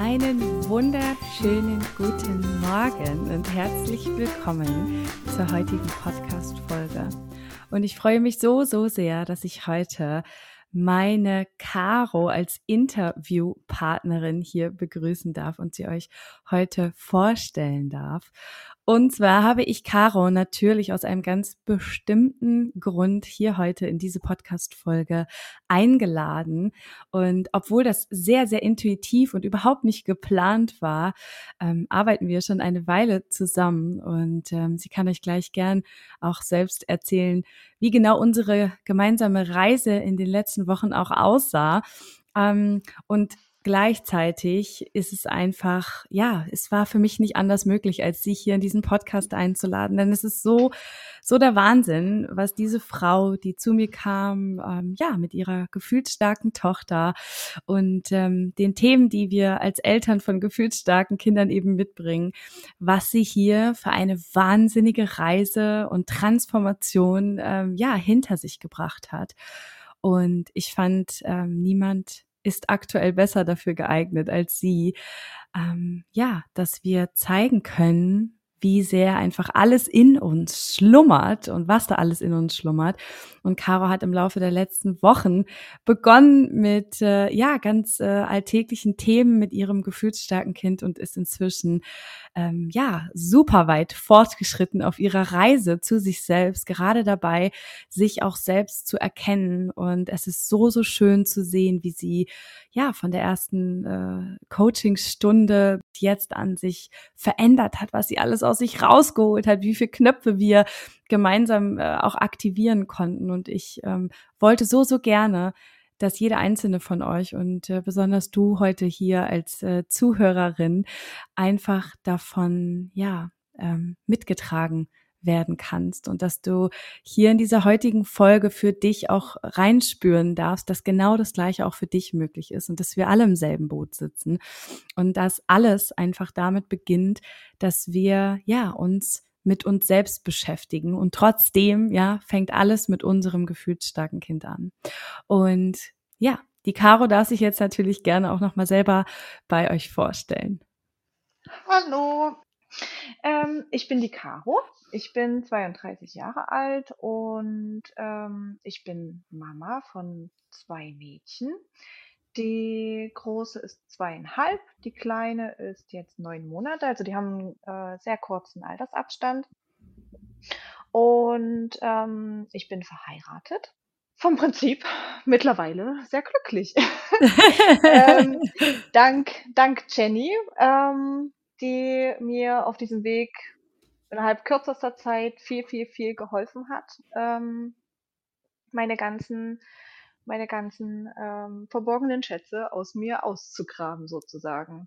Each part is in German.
Einen wunderschönen guten Morgen und herzlich willkommen zur heutigen Podcast-Folge. Und ich freue mich so, so sehr, dass ich heute meine Caro als Interviewpartnerin hier begrüßen darf und sie euch heute vorstellen darf. Und zwar habe ich Caro natürlich aus einem ganz bestimmten Grund hier heute in diese Podcast-Folge eingeladen. Und obwohl das sehr, sehr intuitiv und überhaupt nicht geplant war, ähm, arbeiten wir schon eine Weile zusammen. Und ähm, sie kann euch gleich gern auch selbst erzählen, wie genau unsere gemeinsame Reise in den letzten Wochen auch aussah. Ähm, und gleichzeitig ist es einfach, ja, es war für mich nicht anders möglich, als sie hier in diesen Podcast einzuladen. Denn es ist so, so der Wahnsinn, was diese Frau, die zu mir kam, ähm, ja, mit ihrer gefühlsstarken Tochter und ähm, den Themen, die wir als Eltern von gefühlsstarken Kindern eben mitbringen, was sie hier für eine wahnsinnige Reise und Transformation, ähm, ja, hinter sich gebracht hat. Und ich fand, ähm, niemand ist aktuell besser dafür geeignet als sie, ähm, ja, dass wir zeigen können, wie sehr einfach alles in uns schlummert und was da alles in uns schlummert. Und Caro hat im Laufe der letzten Wochen begonnen mit äh, ja ganz äh, alltäglichen Themen mit ihrem gefühlsstarken Kind und ist inzwischen ähm, ja super weit fortgeschritten auf ihrer Reise zu sich selbst, gerade dabei, sich auch selbst zu erkennen. Und es ist so, so schön zu sehen, wie sie ja von der ersten äh, Coachingstunde jetzt an sich verändert hat, was sie alles aus sich rausgeholt hat, wie viele Knöpfe wir gemeinsam äh, auch aktivieren konnten. Und ich ähm, wollte so, so gerne, dass jeder einzelne von euch und äh, besonders du heute hier als äh, Zuhörerin einfach davon, ja, ähm, mitgetragen werden kannst und dass du hier in dieser heutigen Folge für dich auch reinspüren darfst, dass genau das Gleiche auch für dich möglich ist und dass wir alle im selben Boot sitzen und dass alles einfach damit beginnt, dass wir ja uns mit uns selbst beschäftigen. Und trotzdem, ja, fängt alles mit unserem gefühlsstarken Kind an. Und ja, die Caro darf sich jetzt natürlich gerne auch nochmal selber bei euch vorstellen. Hallo, ähm, ich bin die Caro. Ich bin 32 Jahre alt und ähm, ich bin Mama von zwei Mädchen. Die große ist zweieinhalb, die kleine ist jetzt neun Monate, also die haben äh, sehr kurzen Altersabstand. Und ähm, ich bin verheiratet. Vom Prinzip mittlerweile sehr glücklich. ähm, dank, dank Jenny, ähm, die mir auf diesem Weg innerhalb kürzester Zeit viel, viel, viel geholfen hat. Ähm, meine ganzen meine ganzen ähm, verborgenen Schätze aus mir auszugraben, sozusagen.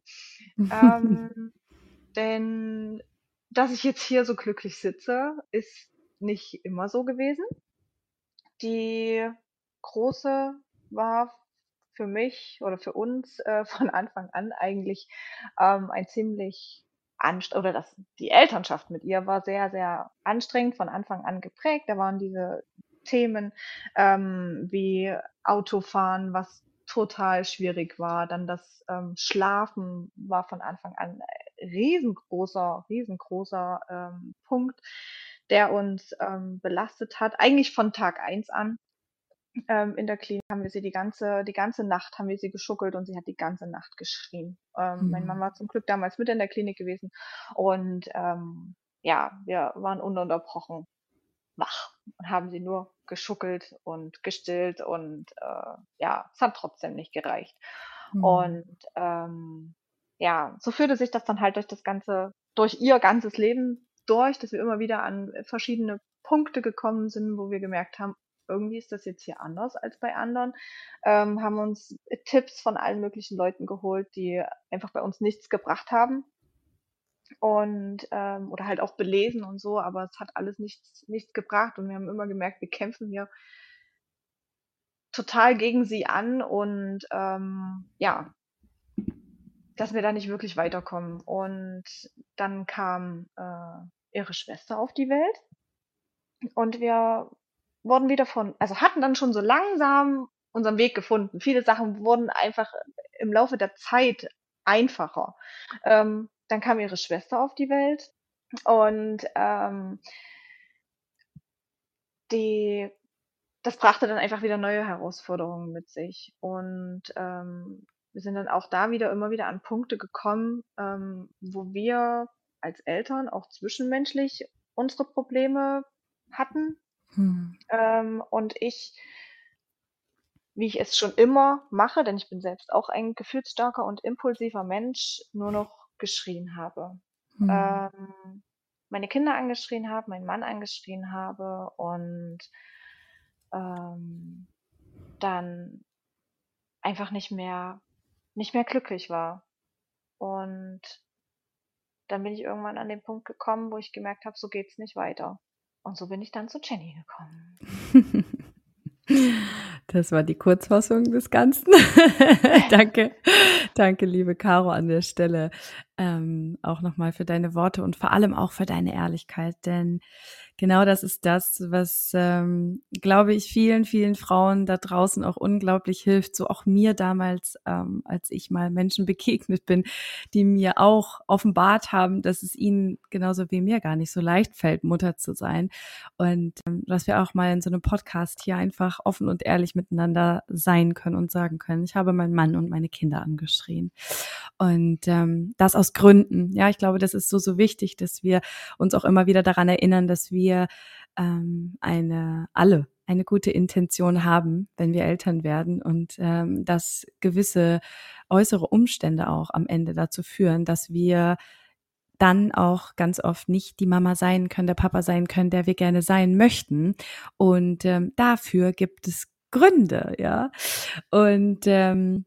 ähm, denn dass ich jetzt hier so glücklich sitze, ist nicht immer so gewesen. Die große war für mich oder für uns äh, von Anfang an eigentlich ähm, ein ziemlich anstrengend, oder das, die Elternschaft mit ihr war sehr, sehr anstrengend von Anfang an geprägt. Da waren diese Themen ähm, wie Autofahren, was total schwierig war. Dann das ähm, Schlafen war von Anfang an riesengroßer, riesengroßer ähm, Punkt, der uns ähm, belastet hat. Eigentlich von Tag eins an. Ähm, in der Klinik haben wir sie die ganze, die ganze Nacht haben wir sie geschuckelt und sie hat die ganze Nacht geschrien. Ähm, mhm. Mein Mann war zum Glück damals mit in der Klinik gewesen und ähm, ja, wir waren ununterbrochen wach und haben sie nur geschuckelt und gestillt und äh, ja, es hat trotzdem nicht gereicht. Mhm. Und ähm, ja, so führte sich das dann halt durch das ganze, durch ihr ganzes Leben durch, dass wir immer wieder an verschiedene Punkte gekommen sind, wo wir gemerkt haben, irgendwie ist das jetzt hier anders als bei anderen. Ähm, haben uns Tipps von allen möglichen Leuten geholt, die einfach bei uns nichts gebracht haben. Und ähm, oder halt auch belesen und so, aber es hat alles nichts, nichts gebracht und wir haben immer gemerkt, wir kämpfen hier total gegen sie an und ähm, ja, dass wir da nicht wirklich weiterkommen. Und dann kam äh, ihre Schwester auf die Welt und wir wurden wieder von, also hatten dann schon so langsam unseren Weg gefunden. Viele Sachen wurden einfach im Laufe der Zeit einfacher. Ähm, dann kam ihre Schwester auf die Welt und ähm, die, das brachte dann einfach wieder neue Herausforderungen mit sich. Und ähm, wir sind dann auch da wieder immer wieder an Punkte gekommen, ähm, wo wir als Eltern auch zwischenmenschlich unsere Probleme hatten. Hm. Ähm, und ich, wie ich es schon immer mache, denn ich bin selbst auch ein gefühlsstarker und impulsiver Mensch, nur noch geschrien habe. Hm. Ähm, meine Kinder angeschrien habe, meinen Mann angeschrien habe und ähm, dann einfach nicht mehr nicht mehr glücklich war. Und dann bin ich irgendwann an den Punkt gekommen, wo ich gemerkt habe, so geht's nicht weiter. Und so bin ich dann zu Jenny gekommen. Das war die Kurzfassung des Ganzen. danke, danke, liebe Caro, an der Stelle ähm, auch nochmal für deine Worte und vor allem auch für deine Ehrlichkeit, denn genau das ist das, was, ähm, glaube ich, vielen, vielen Frauen da draußen auch unglaublich hilft. So auch mir damals, ähm, als ich mal Menschen begegnet bin, die mir auch offenbart haben, dass es ihnen genauso wie mir gar nicht so leicht fällt, Mutter zu sein. Und ähm, dass wir auch mal in so einem Podcast hier einfach offen und ehrlich miteinander sein können und sagen können, ich habe meinen Mann und meine Kinder angeschrien. Und ähm, das aus Gründen. Ja, ich glaube, das ist so, so wichtig, dass wir uns auch immer wieder daran erinnern, dass wir ähm, eine, alle eine gute Intention haben, wenn wir Eltern werden und ähm, dass gewisse äußere Umstände auch am Ende dazu führen, dass wir dann auch ganz oft nicht die Mama sein können, der Papa sein können, der wir gerne sein möchten. Und ähm, dafür gibt es Gründe, ja. Und ähm,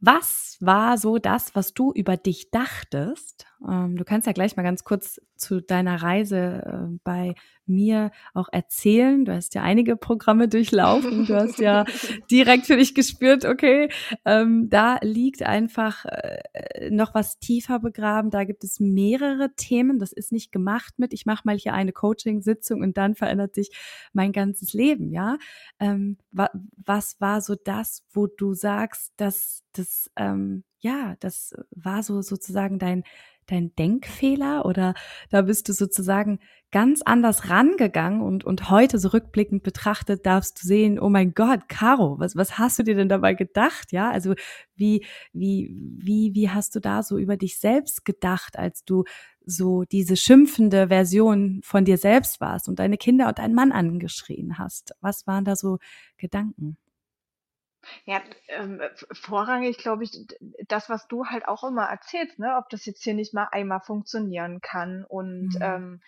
was war so das, was du über dich dachtest? Ähm, du kannst ja gleich mal ganz kurz zu deiner Reise äh, bei mir auch erzählen. Du hast ja einige Programme durchlaufen. Du hast ja direkt für dich gespürt, okay, ähm, da liegt einfach äh, noch was tiefer begraben. Da gibt es mehrere Themen. Das ist nicht gemacht mit, ich mache mal hier eine Coaching-Sitzung und dann verändert sich mein ganzes Leben, ja. Ähm, wa was war so das, wo du sagst, dass das, ähm, ja, das war so sozusagen dein dein Denkfehler oder da bist du sozusagen ganz anders rangegangen und, und heute so rückblickend betrachtet darfst du sehen, oh mein Gott, Caro, was, was hast du dir denn dabei gedacht? Ja, also wie, wie, wie, wie hast du da so über dich selbst gedacht, als du so diese schimpfende Version von dir selbst warst und deine Kinder und deinen Mann angeschrien hast? Was waren da so Gedanken? Ja, ähm, vorrangig glaube ich, das, was du halt auch immer erzählst, ne, ob das jetzt hier nicht mal einmal funktionieren kann und Mhm. ähm,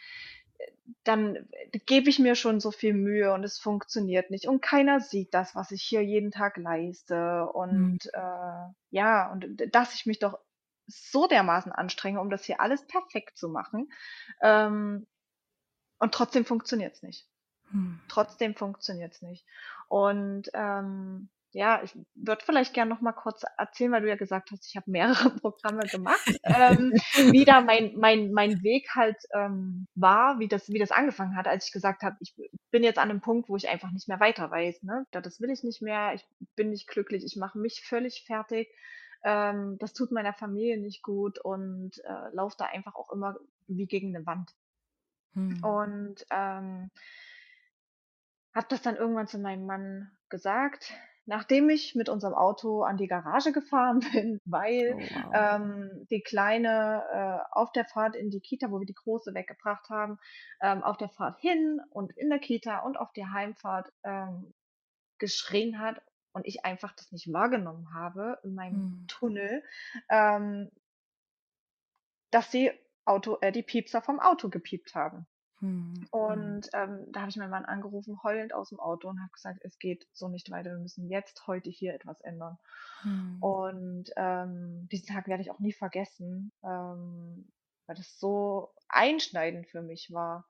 dann gebe ich mir schon so viel Mühe und es funktioniert nicht und keiner sieht das, was ich hier jeden Tag leiste Mhm. und äh, ja, und dass ich mich doch so dermaßen anstrenge, um das hier alles perfekt zu machen ähm, und trotzdem funktioniert's nicht. Mhm. Trotzdem funktioniert's nicht. Und ähm ja, ich würde vielleicht gerne noch mal kurz erzählen, weil du ja gesagt hast, ich habe mehrere Programme gemacht, ähm, wie da mein, mein, mein Weg halt ähm, war, wie das, wie das angefangen hat, als ich gesagt habe, ich bin jetzt an einem Punkt, wo ich einfach nicht mehr weiter weiß. Ne? Das will ich nicht mehr, ich bin nicht glücklich, ich mache mich völlig fertig. Ähm, das tut meiner Familie nicht gut und äh, laufe da einfach auch immer wie gegen eine Wand. Hm. Und ähm, habe das dann irgendwann zu meinem Mann gesagt, nachdem ich mit unserem Auto an die Garage gefahren bin, weil oh, wow. ähm, die Kleine äh, auf der Fahrt in die Kita, wo wir die Große weggebracht haben, ähm, auf der Fahrt hin und in der Kita und auf der Heimfahrt ähm, geschrien hat und ich einfach das nicht wahrgenommen habe in meinem hm. Tunnel, ähm, dass die Auto, äh, die Piepser vom Auto gepiept haben. Mhm. Und ähm, da habe ich meinen Mann angerufen, heulend aus dem Auto und habe gesagt, es geht so nicht weiter, wir müssen jetzt heute hier etwas ändern. Mhm. Und ähm, diesen Tag werde ich auch nie vergessen, ähm, weil das so einschneidend für mich war.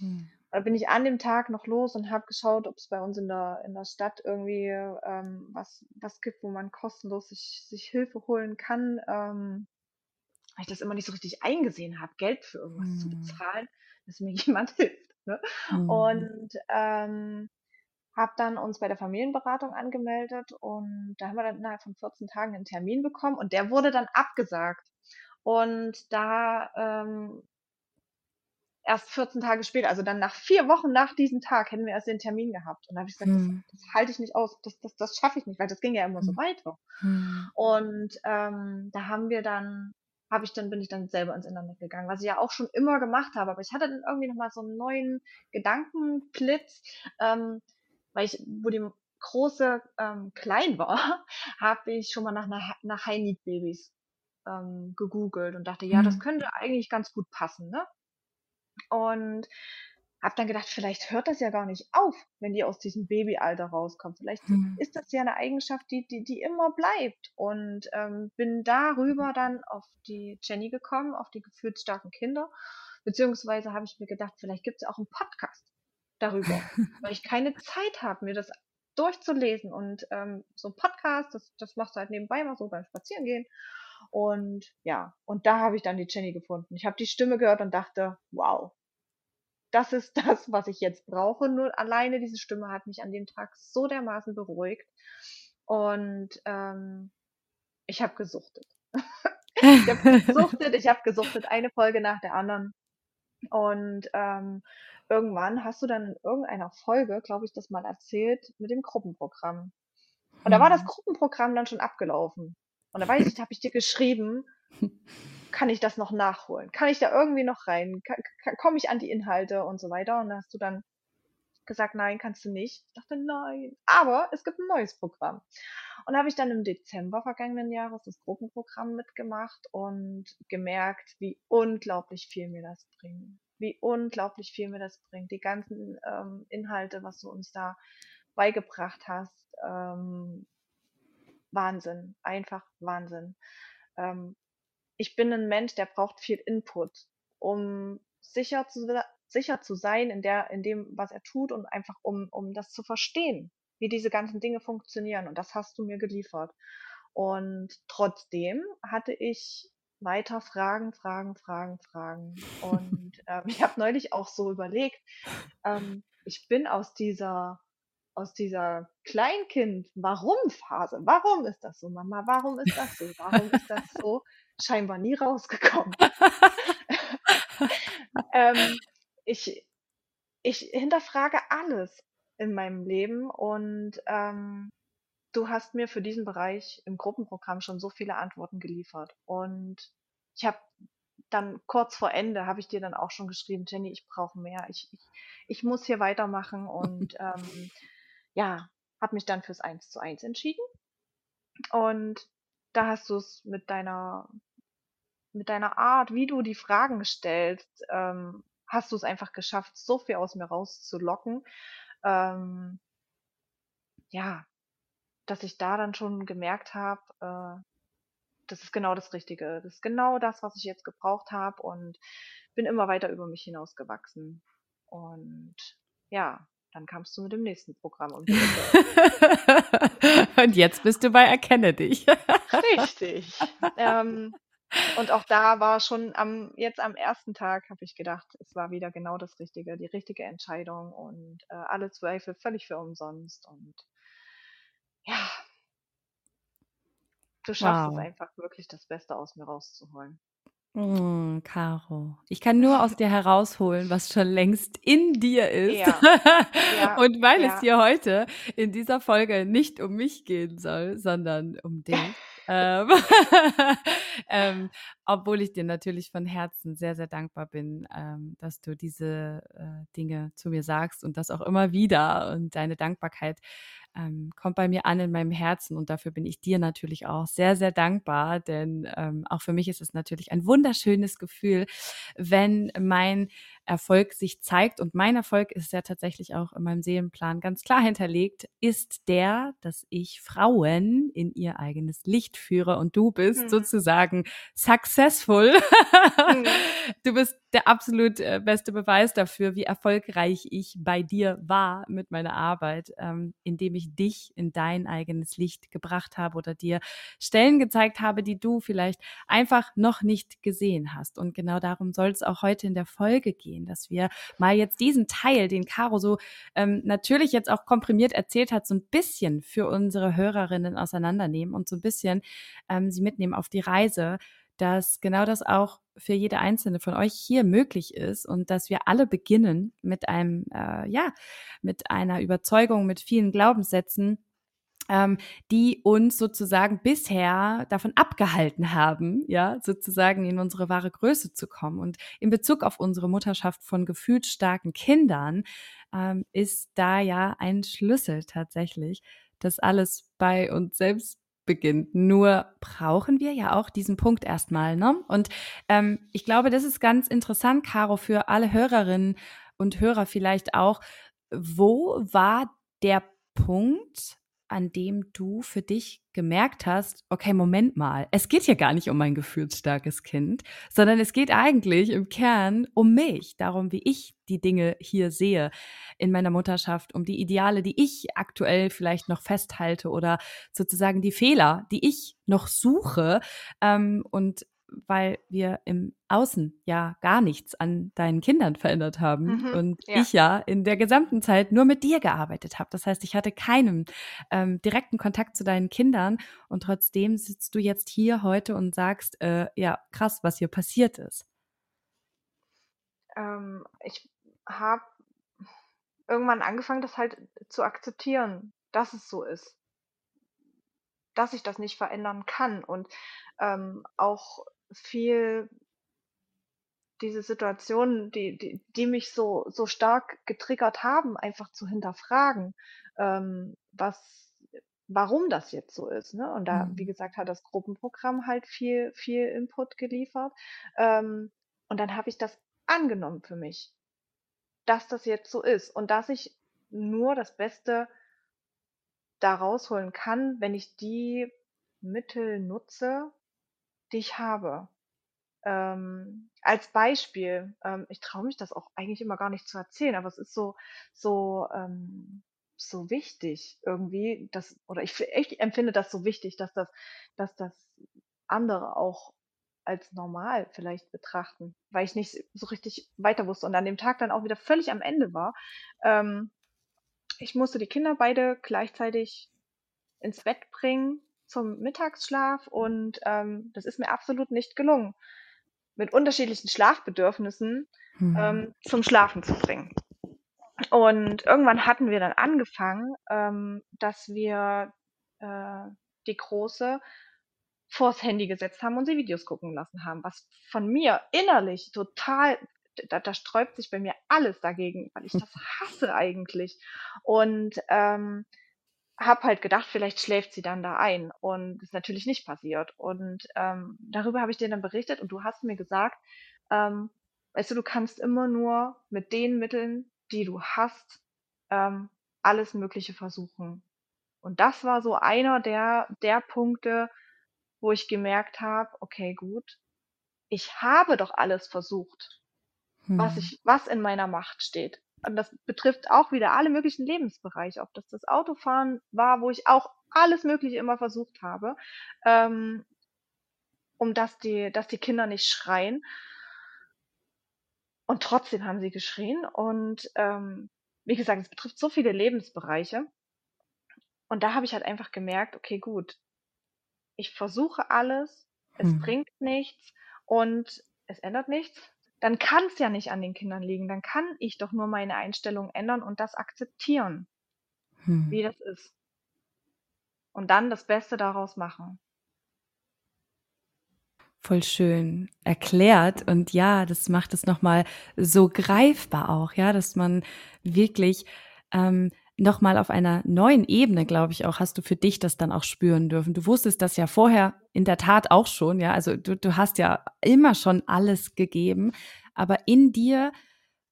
Mhm. Da bin ich an dem Tag noch los und habe geschaut, ob es bei uns in der, in der Stadt irgendwie ähm, was, was gibt, wo man kostenlos sich, sich Hilfe holen kann. Ähm, weil ich das immer nicht so richtig eingesehen habe, Geld für irgendwas mhm. zu bezahlen dass mir jemand hilft. Ne? Mhm. Und ähm, habe dann uns bei der Familienberatung angemeldet und da haben wir dann innerhalb von 14 Tagen einen Termin bekommen und der wurde dann abgesagt. Und da ähm, erst 14 Tage später, also dann nach vier Wochen nach diesem Tag, hätten wir erst den Termin gehabt. Und da habe ich gesagt, hm. das, das halte ich nicht aus, das, das, das schaffe ich nicht, weil das ging ja immer so weiter. Hm. Und ähm, da haben wir dann habe ich dann, bin ich dann selber ins Internet gegangen, was ich ja auch schon immer gemacht habe. Aber ich hatte dann irgendwie nochmal so einen neuen Gedankenblitz, ähm, weil ich, wo die große ähm, klein war, habe ich schon mal nach, nach, nach High-Need-Babys ähm, gegoogelt und dachte, ja, das mhm. könnte eigentlich ganz gut passen, ne? Und habe dann gedacht, vielleicht hört das ja gar nicht auf, wenn die aus diesem Babyalter rauskommen. Vielleicht hm. ist das ja eine Eigenschaft, die, die, die immer bleibt. Und ähm, bin darüber dann auf die Jenny gekommen, auf die gefühlsstarken Kinder. Beziehungsweise habe ich mir gedacht, vielleicht gibt es ja auch einen Podcast darüber, weil ich keine Zeit habe, mir das durchzulesen. Und ähm, so ein Podcast, das, das machst du halt nebenbei mal so beim Spazierengehen. Und ja, und da habe ich dann die Jenny gefunden. Ich habe die Stimme gehört und dachte, wow, das ist das, was ich jetzt brauche. Nur alleine diese Stimme hat mich an dem Tag so dermaßen beruhigt. Und ähm, ich habe gesuchtet. ich habe gesuchtet, ich habe gesuchtet, eine Folge nach der anderen. Und ähm, irgendwann hast du dann in irgendeiner Folge, glaube ich, das mal erzählt mit dem Gruppenprogramm. Und da war das mhm. Gruppenprogramm dann schon abgelaufen. Und da weiß ich, habe ich dir geschrieben, kann ich das noch nachholen? Kann ich da irgendwie noch rein? Komme ich an die Inhalte und so weiter? Und da hast du dann gesagt, nein, kannst du nicht. Ich dachte, nein. Aber es gibt ein neues Programm. Und habe ich dann im Dezember vergangenen Jahres das Gruppenprogramm mitgemacht und gemerkt, wie unglaublich viel mir das bringt. Wie unglaublich viel mir das bringt. Die ganzen ähm, Inhalte, was du uns da beigebracht hast. Ähm, Wahnsinn. Einfach Wahnsinn. Ähm, ich bin ein Mensch, der braucht viel Input, um sicher zu, sicher zu sein in, der, in dem, was er tut und einfach um, um das zu verstehen, wie diese ganzen Dinge funktionieren. Und das hast du mir geliefert. Und trotzdem hatte ich weiter Fragen, Fragen, Fragen, Fragen. Und ähm, ich habe neulich auch so überlegt, ähm, ich bin aus dieser aus dieser Kleinkind-Warum-Phase. Warum ist das so, Mama? Warum ist das so? Warum ist das so? Scheinbar nie rausgekommen. ähm, ich, ich hinterfrage alles in meinem Leben und ähm, du hast mir für diesen Bereich im Gruppenprogramm schon so viele Antworten geliefert. Und ich habe dann kurz vor Ende habe ich dir dann auch schon geschrieben, Jenny, ich brauche mehr. Ich, ich, ich muss hier weitermachen und ähm, ja, habe mich dann fürs 1 zu 1 entschieden. Und da hast du es mit deiner, mit deiner Art, wie du die Fragen stellst, ähm, hast du es einfach geschafft, so viel aus mir rauszulocken. Ähm, ja, dass ich da dann schon gemerkt habe, äh, das ist genau das Richtige. Das ist genau das, was ich jetzt gebraucht habe und bin immer weiter über mich hinausgewachsen. Und ja, dann kamst du mit dem nächsten Programm um Und jetzt bist du bei Erkenne dich. Richtig. Ähm, und auch da war schon am, jetzt am ersten Tag, habe ich gedacht, es war wieder genau das Richtige, die richtige Entscheidung und äh, alle Zweifel völlig für umsonst. Und ja, du schaffst wow. es einfach wirklich, das Beste aus mir rauszuholen. Oh, Caro. Ich kann nur aus dir herausholen, was schon längst in dir ist. Ja. Ja. Und weil ja. es dir heute in dieser Folge nicht um mich gehen soll, sondern um dich. ähm, ähm, obwohl ich dir natürlich von Herzen sehr, sehr dankbar bin, ähm, dass du diese äh, Dinge zu mir sagst und das auch immer wieder und deine Dankbarkeit ähm, kommt bei mir an in meinem Herzen und dafür bin ich dir natürlich auch sehr, sehr dankbar, denn ähm, auch für mich ist es natürlich ein wunderschönes Gefühl, wenn mein Erfolg sich zeigt und mein Erfolg ist ja tatsächlich auch in meinem Seelenplan ganz klar hinterlegt, ist der, dass ich Frauen in ihr eigenes Licht führe und du bist mhm. sozusagen successful. Mhm. Du bist der absolut äh, beste Beweis dafür, wie erfolgreich ich bei dir war mit meiner Arbeit, ähm, indem ich dich in dein eigenes Licht gebracht habe oder dir Stellen gezeigt habe, die du vielleicht einfach noch nicht gesehen hast. Und genau darum soll es auch heute in der Folge gehen, dass wir mal jetzt diesen Teil, den Caro so ähm, natürlich jetzt auch komprimiert erzählt hat, so ein bisschen für unsere Hörerinnen auseinandernehmen und so ein bisschen ähm, sie mitnehmen auf die Reise, dass genau das auch für jede einzelne von euch hier möglich ist und dass wir alle beginnen mit einem, äh, ja, mit einer Überzeugung, mit vielen Glaubenssätzen, ähm, die uns sozusagen bisher davon abgehalten haben, ja, sozusagen in unsere wahre Größe zu kommen. Und in Bezug auf unsere Mutterschaft von gefühlt starken Kindern ähm, ist da ja ein Schlüssel tatsächlich, dass alles bei uns selbst beginnt. Nur brauchen wir ja auch diesen Punkt erstmal. Ne? Und ähm, ich glaube, das ist ganz interessant, Caro, für alle Hörerinnen und Hörer vielleicht auch. Wo war der Punkt, an dem du für dich gemerkt hast, okay, Moment mal, es geht hier gar nicht um ein gefühlsstarkes Kind, sondern es geht eigentlich im Kern um mich, darum, wie ich die Dinge hier sehe in meiner Mutterschaft, um die Ideale, die ich aktuell vielleicht noch festhalte oder sozusagen die Fehler, die ich noch suche ähm, und weil wir im Außen ja gar nichts an deinen Kindern verändert haben mhm, und ja. ich ja in der gesamten Zeit nur mit dir gearbeitet habe. Das heißt, ich hatte keinen ähm, direkten Kontakt zu deinen Kindern und trotzdem sitzt du jetzt hier heute und sagst, äh, ja, krass, was hier passiert ist. Ähm, ich habe irgendwann angefangen, das halt zu akzeptieren, dass es so ist dass ich das nicht verändern kann und ähm, auch viel diese Situationen, die, die, die mich so, so stark getriggert haben, einfach zu hinterfragen, ähm, was, warum das jetzt so ist. Ne? Und da, wie mhm. gesagt, hat das Gruppenprogramm halt viel, viel Input geliefert. Ähm, und dann habe ich das angenommen für mich, dass das jetzt so ist und dass ich nur das Beste da rausholen kann, wenn ich die Mittel nutze, die ich habe. Ähm, als Beispiel, ähm, ich traue mich das auch eigentlich immer gar nicht zu erzählen, aber es ist so, so, ähm, so wichtig irgendwie, dass, oder ich, ich empfinde das so wichtig, dass das, dass das andere auch als normal vielleicht betrachten, weil ich nicht so richtig weiter wusste und an dem Tag dann auch wieder völlig am Ende war. Ähm, ich musste die Kinder beide gleichzeitig ins Bett bringen zum Mittagsschlaf und ähm, das ist mir absolut nicht gelungen, mit unterschiedlichen Schlafbedürfnissen mhm. ähm, zum Schlafen zu bringen. Und irgendwann hatten wir dann angefangen, ähm, dass wir äh, die Große vors Handy gesetzt haben und sie Videos gucken lassen haben, was von mir innerlich total, da, da sträubt sich bei mir alles dagegen, weil ich das hasse eigentlich. Und ähm, habe halt gedacht, vielleicht schläft sie dann da ein und ist natürlich nicht passiert. Und ähm, darüber habe ich dir dann berichtet und du hast mir gesagt, ähm, weißt du, du kannst immer nur mit den Mitteln, die du hast, ähm, alles Mögliche versuchen. Und das war so einer der, der Punkte, wo ich gemerkt habe, okay, gut, ich habe doch alles versucht, hm. was ich, was in meiner Macht steht und das betrifft auch wieder alle möglichen Lebensbereiche, ob das das Autofahren war, wo ich auch alles Mögliche immer versucht habe, ähm, um dass die, dass die Kinder nicht schreien. Und trotzdem haben sie geschrien. Und ähm, wie gesagt, es betrifft so viele Lebensbereiche. Und da habe ich halt einfach gemerkt, okay, gut, ich versuche alles, es hm. bringt nichts und es ändert nichts dann kann es ja nicht an den Kindern liegen. Dann kann ich doch nur meine Einstellung ändern und das akzeptieren, hm. wie das ist. Und dann das Beste daraus machen. Voll schön erklärt und ja, das macht es nochmal so greifbar auch, ja, dass man wirklich ähm, nochmal auf einer neuen Ebene, glaube ich auch, hast du für dich das dann auch spüren dürfen. Du wusstest das ja vorher in der Tat auch schon, ja. Also du, du hast ja immer schon alles gegeben, aber in dir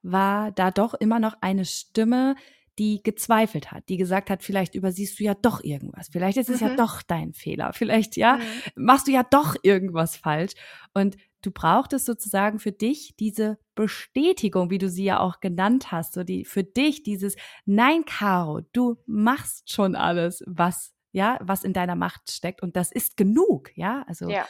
war da doch immer noch eine Stimme, die gezweifelt hat, die gesagt hat, vielleicht übersiehst du ja doch irgendwas, vielleicht ist es mhm. ja doch dein Fehler, vielleicht ja, mhm. machst du ja doch irgendwas falsch. Und du brauchtest sozusagen für dich diese Bestätigung, wie du sie ja auch genannt hast, so die für dich dieses Nein, Caro, du machst schon alles, was ja, was in deiner Macht steckt. Und das ist genug, ja, also ja.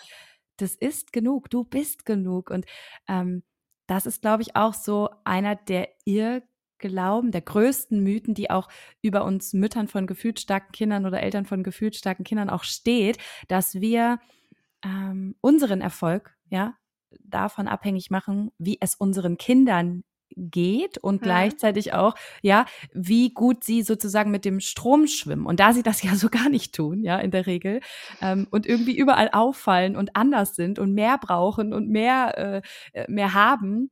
das ist genug, du bist genug. Und ähm, das ist, glaube ich, auch so einer der Irrglauben, der größten Mythen, die auch über uns Müttern von gefühlsstarken Kindern oder Eltern von gefühlsstarken Kindern auch steht, dass wir ähm, unseren Erfolg, ja, davon abhängig machen, wie es unseren Kindern geht und mhm. gleichzeitig auch, ja, wie gut sie sozusagen mit dem Strom schwimmen. Und da sie das ja so gar nicht tun, ja, in der Regel, ähm, und irgendwie überall auffallen und anders sind und mehr brauchen und mehr, äh, äh mehr haben,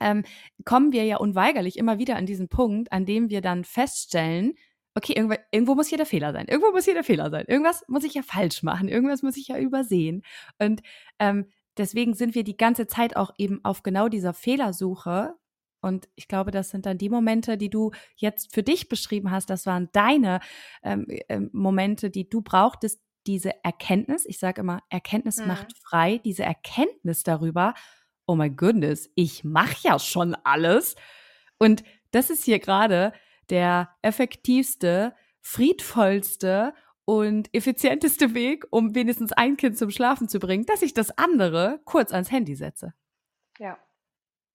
ähm, kommen wir ja unweigerlich immer wieder an diesen Punkt, an dem wir dann feststellen, okay, irgendwo, irgendwo muss hier der Fehler sein. Irgendwo muss hier der Fehler sein. Irgendwas muss ich ja falsch machen. Irgendwas muss ich ja übersehen. Und ähm, deswegen sind wir die ganze Zeit auch eben auf genau dieser Fehlersuche. Und ich glaube, das sind dann die Momente, die du jetzt für dich beschrieben hast. Das waren deine ähm, äh, Momente, die du brauchtest, diese Erkenntnis. Ich sage immer, Erkenntnis mhm. macht frei. Diese Erkenntnis darüber, oh my goodness, ich mache ja schon alles. Und das ist hier gerade der effektivste, friedvollste und effizienteste Weg, um wenigstens ein Kind zum Schlafen zu bringen, dass ich das andere kurz ans Handy setze. Ja.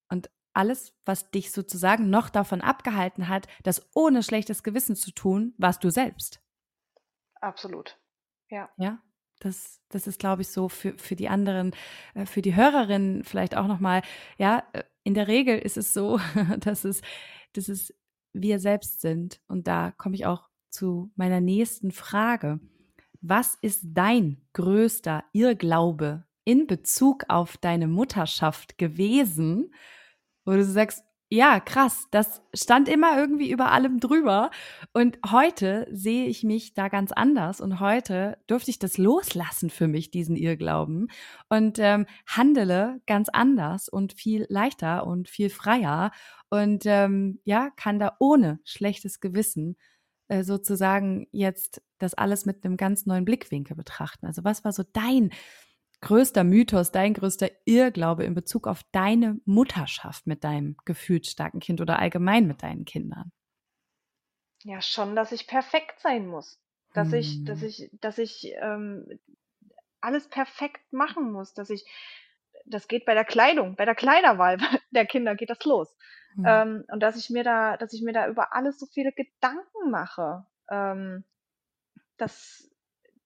Und alles, was dich sozusagen noch davon abgehalten hat, das ohne schlechtes Gewissen zu tun, warst du selbst. Absolut. Ja. Ja. Das, das ist, glaube ich, so für, für die anderen, äh, für die Hörerinnen vielleicht auch nochmal, ja, äh, in der Regel ist es so, dass es, dass es wir selbst sind. Und da komme ich auch zu meiner nächsten Frage. Was ist dein größter Irrglaube in Bezug auf deine Mutterschaft gewesen, wo du sagst, ja, krass, das stand immer irgendwie über allem drüber. Und heute sehe ich mich da ganz anders und heute durfte ich das loslassen für mich, diesen Irrglauben, und ähm, handele ganz anders und viel leichter und viel freier und ähm, ja, kann da ohne schlechtes Gewissen äh, sozusagen jetzt das alles mit einem ganz neuen Blickwinkel betrachten. Also was war so dein größter Mythos, dein größter Irrglaube in Bezug auf deine Mutterschaft mit deinem gefühlsstarken Kind oder allgemein mit deinen Kindern? Ja, schon, dass ich perfekt sein muss. Dass hm. ich, dass hm. ich, dass ich ähm, alles perfekt machen muss, dass ich, das geht bei der Kleidung, bei der Kleiderwahl der Kinder geht das los. Mhm. Ähm, und dass ich mir da, dass ich mir da über alles so viele Gedanken mache, ähm, dass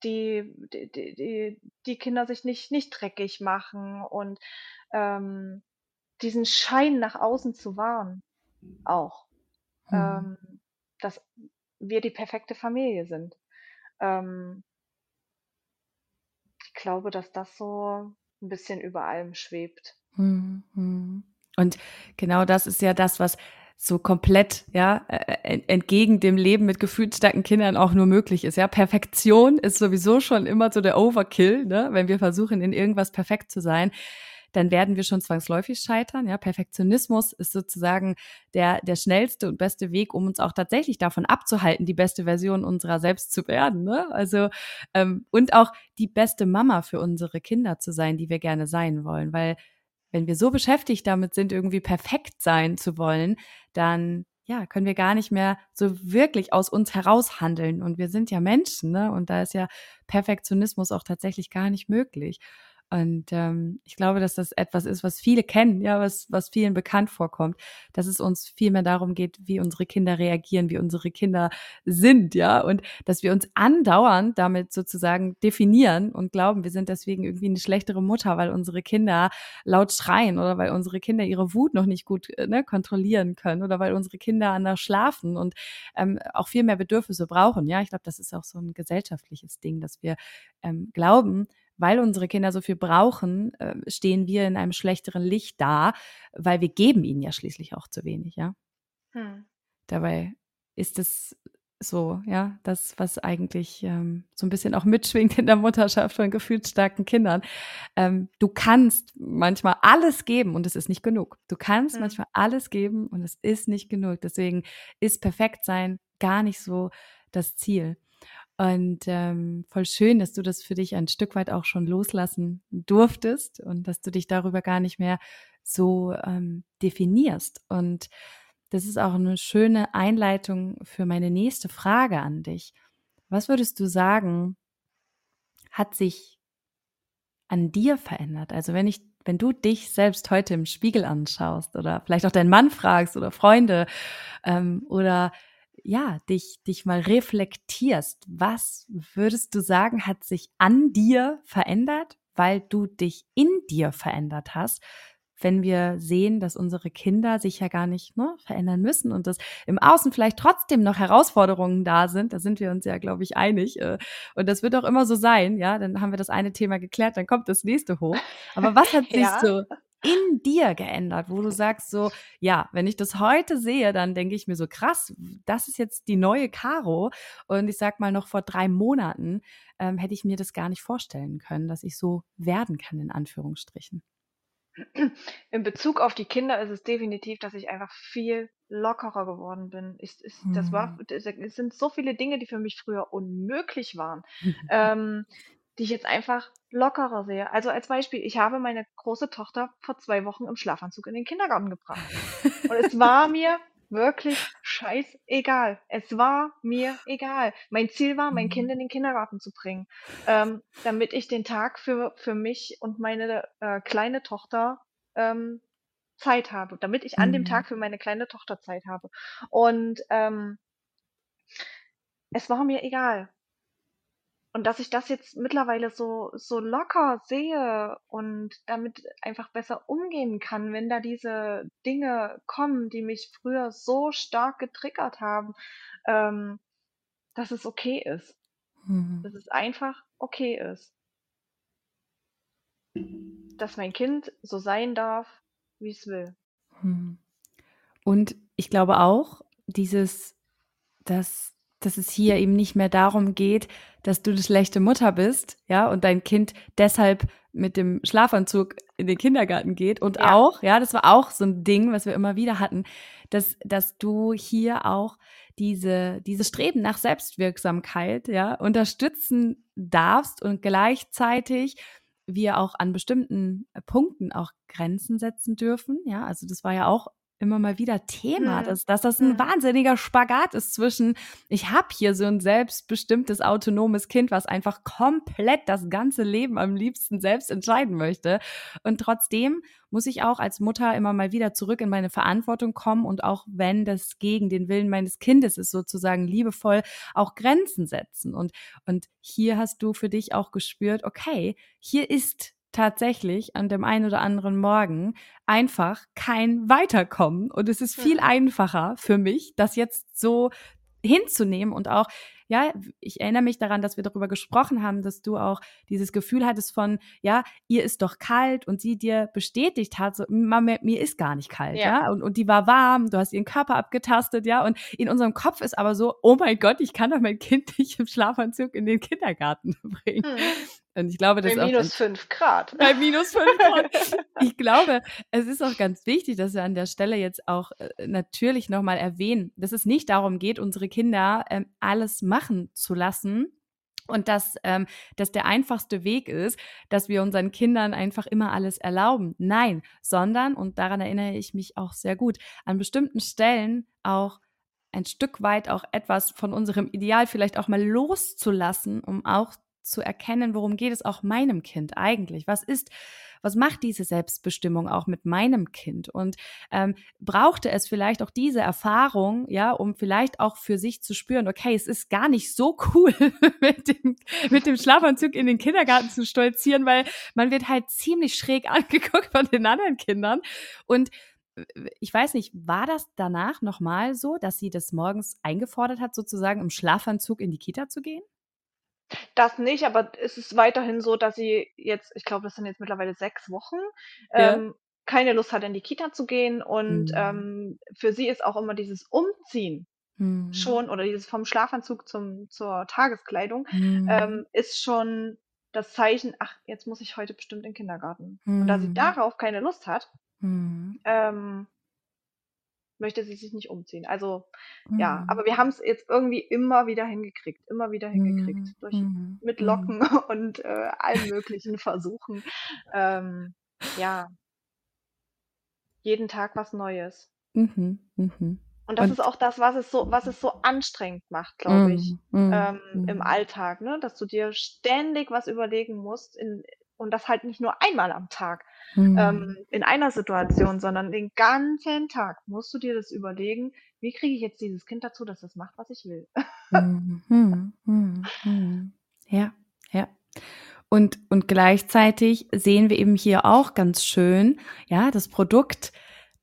die, die, die, die Kinder sich nicht, nicht dreckig machen und ähm, diesen Schein nach außen zu wahren auch. Mhm. Ähm, dass wir die perfekte Familie sind. Ähm, ich glaube, dass das so ein bisschen über allem schwebt. Mhm. Und genau das ist ja das, was so komplett, ja, äh, entgegen dem Leben mit gefühlsstarken Kindern auch nur möglich ist. Ja, Perfektion ist sowieso schon immer so der Overkill, ne? Wenn wir versuchen, in irgendwas perfekt zu sein, dann werden wir schon zwangsläufig scheitern. Ja, Perfektionismus ist sozusagen der, der schnellste und beste Weg, um uns auch tatsächlich davon abzuhalten, die beste Version unserer selbst zu werden. Ne? Also, ähm, und auch die beste Mama für unsere Kinder zu sein, die wir gerne sein wollen, weil wenn wir so beschäftigt damit sind, irgendwie perfekt sein zu wollen, dann ja, können wir gar nicht mehr so wirklich aus uns heraus handeln. Und wir sind ja Menschen, ne? Und da ist ja Perfektionismus auch tatsächlich gar nicht möglich. Und ähm, ich glaube, dass das etwas ist, was viele kennen, ja, was, was vielen bekannt vorkommt, dass es uns viel mehr darum geht, wie unsere Kinder reagieren, wie unsere Kinder sind, ja, und dass wir uns andauernd damit sozusagen definieren und glauben, wir sind deswegen irgendwie eine schlechtere Mutter, weil unsere Kinder laut schreien oder weil unsere Kinder ihre Wut noch nicht gut äh, ne, kontrollieren können oder weil unsere Kinder anders schlafen und ähm, auch viel mehr Bedürfnisse brauchen. Ja, ich glaube, das ist auch so ein gesellschaftliches Ding, dass wir ähm, glauben, weil unsere Kinder so viel brauchen, äh, stehen wir in einem schlechteren Licht da, weil wir geben ihnen ja schließlich auch zu wenig, ja. Hm. Dabei ist es so, ja, das, was eigentlich ähm, so ein bisschen auch mitschwingt in der Mutterschaft von gefühlsstarken Kindern. Ähm, du kannst manchmal alles geben und es ist nicht genug. Du kannst mhm. manchmal alles geben und es ist nicht genug. Deswegen ist perfekt sein gar nicht so das Ziel. Und ähm, voll schön, dass du das für dich ein Stück weit auch schon loslassen durftest und dass du dich darüber gar nicht mehr so ähm, definierst. Und das ist auch eine schöne Einleitung für meine nächste Frage an dich. Was würdest du sagen, hat sich an dir verändert? Also wenn ich, wenn du dich selbst heute im Spiegel anschaust oder vielleicht auch deinen Mann fragst oder Freunde ähm, oder ja, dich, dich mal reflektierst, was würdest du sagen, hat sich an dir verändert, weil du dich in dir verändert hast? wenn wir sehen, dass unsere Kinder sich ja gar nicht ne, verändern müssen und dass im Außen vielleicht trotzdem noch Herausforderungen da sind, da sind wir uns ja, glaube ich, einig. Äh, und das wird auch immer so sein, ja, dann haben wir das eine Thema geklärt, dann kommt das nächste hoch. Aber was hat sich ja. so in dir geändert, wo du sagst so, ja, wenn ich das heute sehe, dann denke ich mir so krass, das ist jetzt die neue Caro. Und ich sag mal noch vor drei Monaten ähm, hätte ich mir das gar nicht vorstellen können, dass ich so werden kann in Anführungsstrichen. In Bezug auf die Kinder ist es definitiv, dass ich einfach viel lockerer geworden bin. Ich, ich, das war, mhm. es sind so viele Dinge, die für mich früher unmöglich waren, ähm, die ich jetzt einfach lockerer sehe. Also als Beispiel, ich habe meine große Tochter vor zwei Wochen im Schlafanzug in den Kindergarten gebracht. Und es war mir wirklich scheißegal. Es war mir egal. Mein Ziel war, mein Kind mhm. in den Kindergarten zu bringen, ähm, damit ich den Tag für, für mich und meine äh, kleine Tochter ähm, Zeit habe, damit ich an dem Tag mhm. für meine kleine Tochter Zeit habe. Und ähm, es war mir egal. Und dass ich das jetzt mittlerweile so, so locker sehe und damit einfach besser umgehen kann, wenn da diese Dinge kommen, die mich früher so stark getriggert haben, ähm, dass es okay ist. Mhm. Dass es einfach okay ist. Dass mein Kind so sein darf, wie es will. Mhm. Und ich glaube auch, dieses, dass dass es hier eben nicht mehr darum geht, dass du eine schlechte Mutter bist, ja, und dein Kind deshalb mit dem Schlafanzug in den Kindergarten geht und ja. auch, ja, das war auch so ein Ding, was wir immer wieder hatten, dass, dass du hier auch diese, diese Streben nach Selbstwirksamkeit, ja, unterstützen darfst und gleichzeitig wir auch an bestimmten Punkten auch Grenzen setzen dürfen, ja, also das war ja auch immer mal wieder Thema, mhm. dass, dass das ein mhm. wahnsinniger Spagat ist zwischen, ich habe hier so ein selbstbestimmtes, autonomes Kind, was einfach komplett das ganze Leben am liebsten selbst entscheiden möchte. Und trotzdem muss ich auch als Mutter immer mal wieder zurück in meine Verantwortung kommen und auch wenn das gegen den Willen meines Kindes ist, sozusagen liebevoll auch Grenzen setzen. Und, und hier hast du für dich auch gespürt, okay, hier ist tatsächlich an dem einen oder anderen Morgen einfach kein Weiterkommen. Und es ist viel mhm. einfacher für mich, das jetzt so hinzunehmen und auch ja, ich erinnere mich daran, dass wir darüber gesprochen haben, dass du auch dieses Gefühl hattest von, ja, ihr ist doch kalt und sie dir bestätigt hat, so, mir, mir ist gar nicht kalt, ja, ja? Und, und die war warm, du hast ihren Körper abgetastet, ja, und in unserem Kopf ist aber so, oh mein Gott, ich kann doch mein Kind nicht im Schlafanzug in den Kindergarten bringen. Mhm. Und ich glaube, das bei minus fünf Grad. Bei minus fünf Grad. Ich glaube, es ist auch ganz wichtig, dass wir an der Stelle jetzt auch äh, natürlich nochmal erwähnen, dass es nicht darum geht, unsere Kinder ähm, alles machen zu lassen, und dass ähm, das der einfachste Weg ist, dass wir unseren Kindern einfach immer alles erlauben. Nein, sondern, und daran erinnere ich mich auch sehr gut, an bestimmten Stellen auch ein Stück weit auch etwas von unserem Ideal vielleicht auch mal loszulassen, um auch zu erkennen, worum geht es auch meinem Kind eigentlich? Was ist, was macht diese Selbstbestimmung auch mit meinem Kind? Und ähm, brauchte es vielleicht auch diese Erfahrung, ja, um vielleicht auch für sich zu spüren, okay, es ist gar nicht so cool, mit dem, mit dem Schlafanzug in den Kindergarten zu stolzieren, weil man wird halt ziemlich schräg angeguckt von den anderen Kindern. Und ich weiß nicht, war das danach nochmal so, dass sie das morgens eingefordert hat, sozusagen im Schlafanzug in die Kita zu gehen? Das nicht, aber es ist weiterhin so, dass sie jetzt, ich glaube, das sind jetzt mittlerweile sechs Wochen, Ja. ähm, keine Lust hat, in die Kita zu gehen und Mhm. ähm, für sie ist auch immer dieses Umziehen mhm. schon, oder dieses vom Schlafanzug zum, zur Tageskleidung, mhm. ähm, ist schon das Zeichen, ach, jetzt muss ich heute bestimmt in den Kindergarten. Und da sie mhm. darauf keine Lust hat, mhm. ähm, möchte sie sich nicht umziehen. Also ja, aber wir haben es jetzt irgendwie immer wieder hingekriegt, immer wieder hingekriegt, durch, mit Locken und äh, allen möglichen Versuchen. Ähm, ja, jeden Tag was Neues. Mhm, mhm. Und das und, ist auch das, was es so, was es so anstrengend macht, glaube ich, mm, ähm, mm. im Alltag, ne? Dass du dir ständig was überlegen musst in, und das halt nicht nur einmal am Tag mm. ähm, in einer Situation, sondern den ganzen Tag musst du dir das überlegen, wie kriege ich jetzt dieses Kind dazu, dass es macht, was ich will. Mhm, ja, ja. Und, und gleichzeitig sehen wir eben hier auch ganz schön, ja, das Produkt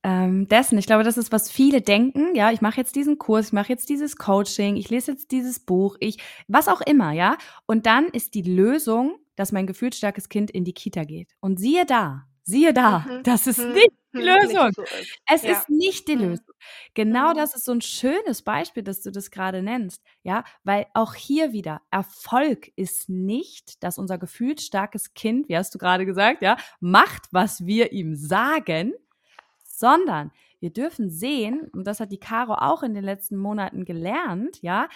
ähm, dessen. Ich glaube, das ist, was viele denken. Ja, ich mache jetzt diesen Kurs, ich mache jetzt dieses Coaching, ich lese jetzt dieses Buch, ich, was auch immer, ja. Und dann ist die Lösung, dass mein gefühlsstarkes Kind in die Kita geht. Und siehe da, siehe da, mhm. das ist mhm. nicht die Lösung. So ist. Es ja. ist nicht die mhm. Lösung. Genau mhm. das ist so ein schönes Beispiel, dass du das gerade nennst. Ja, weil auch hier wieder Erfolg ist nicht, dass unser gefühlsstarkes Kind, wie hast du gerade gesagt, ja, macht, was wir ihm sagen, sondern wir dürfen sehen, und das hat die Caro auch in den letzten Monaten gelernt, ja,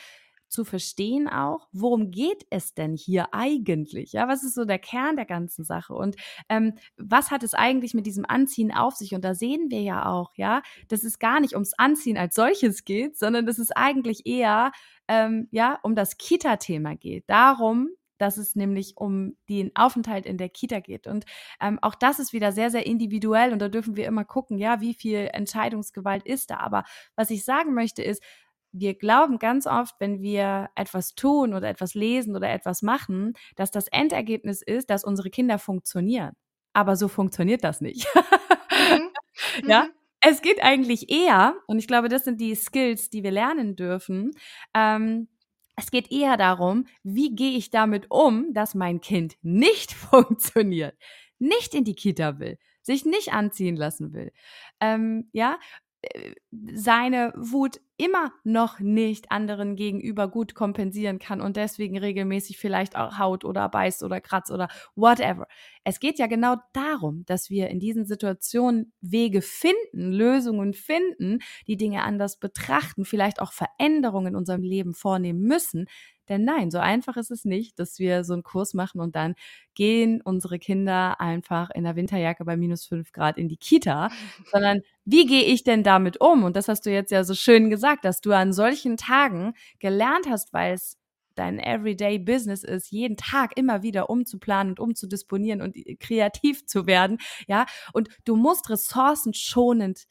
zu verstehen auch, worum geht es denn hier eigentlich? Ja, was ist so der Kern der ganzen Sache? Und ähm, was hat es eigentlich mit diesem Anziehen auf sich? Und da sehen wir ja auch, ja, dass es gar nicht ums Anziehen als solches geht, sondern dass es eigentlich eher ähm, ja um das Kita-Thema geht. Darum, dass es nämlich um den Aufenthalt in der Kita geht. Und ähm, auch das ist wieder sehr, sehr individuell und da dürfen wir immer gucken, ja, wie viel Entscheidungsgewalt ist da. Aber was ich sagen möchte ist, wir glauben ganz oft, wenn wir etwas tun oder etwas lesen oder etwas machen, dass das Endergebnis ist, dass unsere Kinder funktionieren. Aber so funktioniert das nicht. Mhm. ja, mhm. es geht eigentlich eher, und ich glaube, das sind die Skills, die wir lernen dürfen, ähm, es geht eher darum, wie gehe ich damit um, dass mein Kind nicht funktioniert, nicht in die Kita will, sich nicht anziehen lassen will. Ähm, ja, seine Wut immer noch nicht anderen gegenüber gut kompensieren kann und deswegen regelmäßig vielleicht auch haut oder beißt oder kratzt oder whatever. Es geht ja genau darum, dass wir in diesen Situationen Wege finden, Lösungen finden, die Dinge anders betrachten, vielleicht auch Veränderungen in unserem Leben vornehmen müssen, denn nein, so einfach ist es nicht, dass wir so einen Kurs machen und dann gehen unsere Kinder einfach in der Winterjacke bei minus fünf Grad in die Kita, sondern wie gehe ich denn damit um? Und das hast du jetzt ja so schön gesagt, dass du an solchen Tagen gelernt hast, weil es dein Everyday Business ist, jeden Tag immer wieder umzuplanen und umzudisponieren und kreativ zu werden, ja. Und du musst ressourcenschonend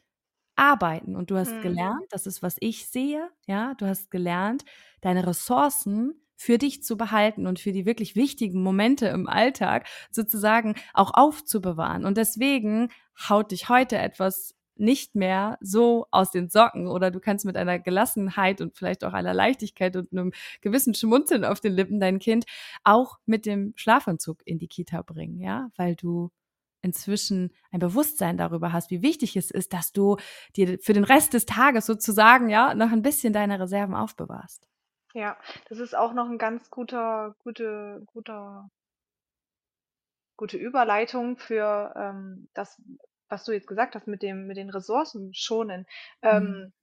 arbeiten und du hast mhm. gelernt, das ist, was ich sehe, ja. Du hast gelernt, deine Ressourcen für dich zu behalten und für die wirklich wichtigen Momente im Alltag sozusagen auch aufzubewahren. Und deswegen haut dich heute etwas nicht mehr so aus den Socken oder du kannst mit einer Gelassenheit und vielleicht auch einer Leichtigkeit und einem gewissen Schmunzeln auf den Lippen dein Kind auch mit dem Schlafanzug in die Kita bringen, ja, weil du inzwischen ein Bewusstsein darüber hast, wie wichtig es ist, dass du dir für den Rest des Tages sozusagen ja noch ein bisschen deine Reserven aufbewahrst. Ja, das ist auch noch ein ganz guter gute guter gute Überleitung für, ähm, das, was du jetzt gesagt hast mit dem mit den Ressourcen schonen. Ähm, mhm.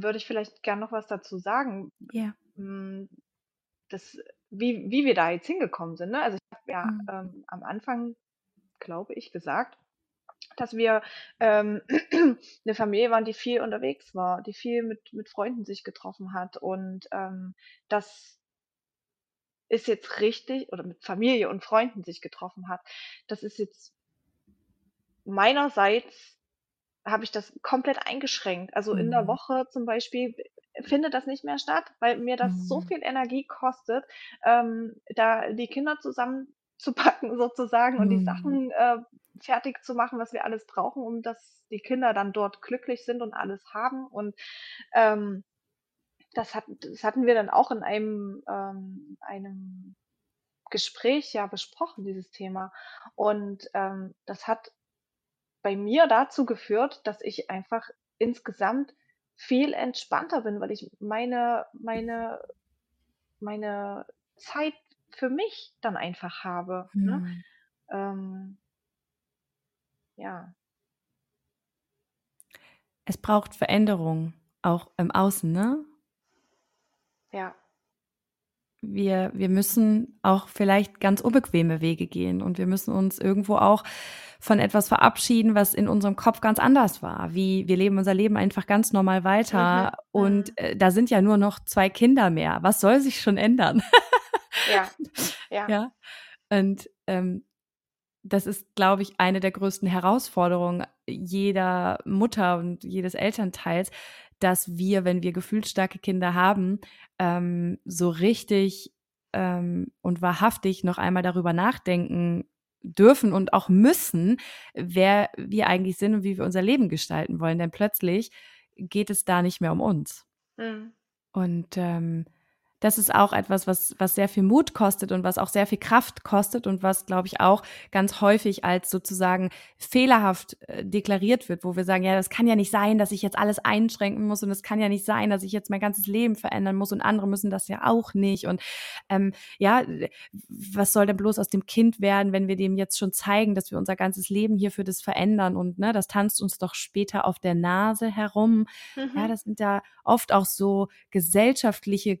würde ich vielleicht gern noch was dazu sagen. Ja. Hm, das wie wie wir da jetzt hingekommen sind, ne? Also, ich habe ja, Mhm. ähm, am Anfang, glaube ich, gesagt dass wir ähm, eine Familie waren, die viel unterwegs war, die viel mit, mit Freunden sich getroffen hat. Und ähm, das ist jetzt richtig, oder mit Familie und Freunden sich getroffen hat. Das ist jetzt meinerseits habe ich das komplett eingeschränkt. Also in der mhm. Woche zum Beispiel findet das nicht mehr statt, weil mir das so mhm. viel Energie kostet, ähm, da die Kinder zusammenzupacken sozusagen und die mhm. Sachen äh, fertig zu machen, was wir alles brauchen, um dass die Kinder dann dort glücklich sind und alles haben. Und ähm, das, hat, das hatten wir dann auch in einem, ähm, einem Gespräch ja besprochen, dieses Thema. Und ähm, das hat bei mir dazu geführt, dass ich einfach insgesamt viel entspannter bin, weil ich meine meine meine Zeit für mich dann einfach habe, ne? Mhm. Ähm ja. Es braucht Veränderung, auch im Außen, ne? Ja. Wir wir müssen auch vielleicht ganz unbequeme Wege gehen und wir müssen uns irgendwo auch von etwas verabschieden, was in unserem Kopf ganz anders war. Wie wir leben unser Leben einfach ganz normal weiter Mhm, und, mhm. äh, da sind ja nur noch 2 Kinder mehr. Was soll sich schon ändern? Ja, ja. Ja, und, ähm, das ist, glaube ich, eine der größten Herausforderungen jeder Mutter und jedes Elternteils, dass wir, wenn wir gefühlsstarke Kinder haben, ähm, so richtig, ähm, und wahrhaftig noch einmal darüber nachdenken dürfen und auch müssen, wer wir eigentlich sind und wie wir unser Leben gestalten wollen. Denn plötzlich geht es da nicht mehr um uns. Mhm. Und, ähm, das ist auch etwas, was was sehr viel Mut kostet und was auch sehr viel Kraft kostet und was, glaube ich, auch ganz häufig als sozusagen fehlerhaft, äh, deklariert wird, wo wir sagen: „Ja, das kann ja nicht sein, dass ich jetzt alles einschränken muss und es kann ja nicht sein, dass ich jetzt mein ganzes Leben verändern muss und andere müssen das ja auch nicht.“ Und, ähm, ja, was soll denn bloß aus dem Kind werden, wenn wir dem jetzt schon zeigen, dass wir unser ganzes Leben hier für das verändern und, ne, das tanzt uns doch später auf der Nase herum. Ja, Mhm. das sind ja oft auch so gesellschaftliche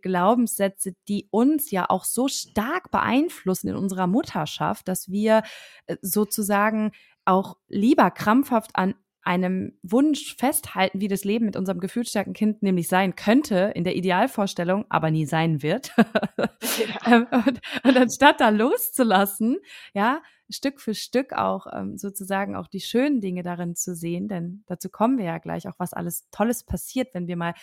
Glaubenssätze, die uns ja auch so stark beeinflussen in unserer Mutterschaft, dass wir, äh, sozusagen auch lieber krampfhaft an einem Wunsch festhalten, wie das Leben mit unserem gefühlsstarken Kind nämlich sein könnte in der Idealvorstellung, aber nie sein wird. Ja. Ähm, und und anstatt da loszulassen, ja, Stück für Stück auch, ähm, sozusagen auch die schönen Dinge darin zu sehen, denn dazu kommen wir ja gleich auch, was alles Tolles passiert, wenn wir mal,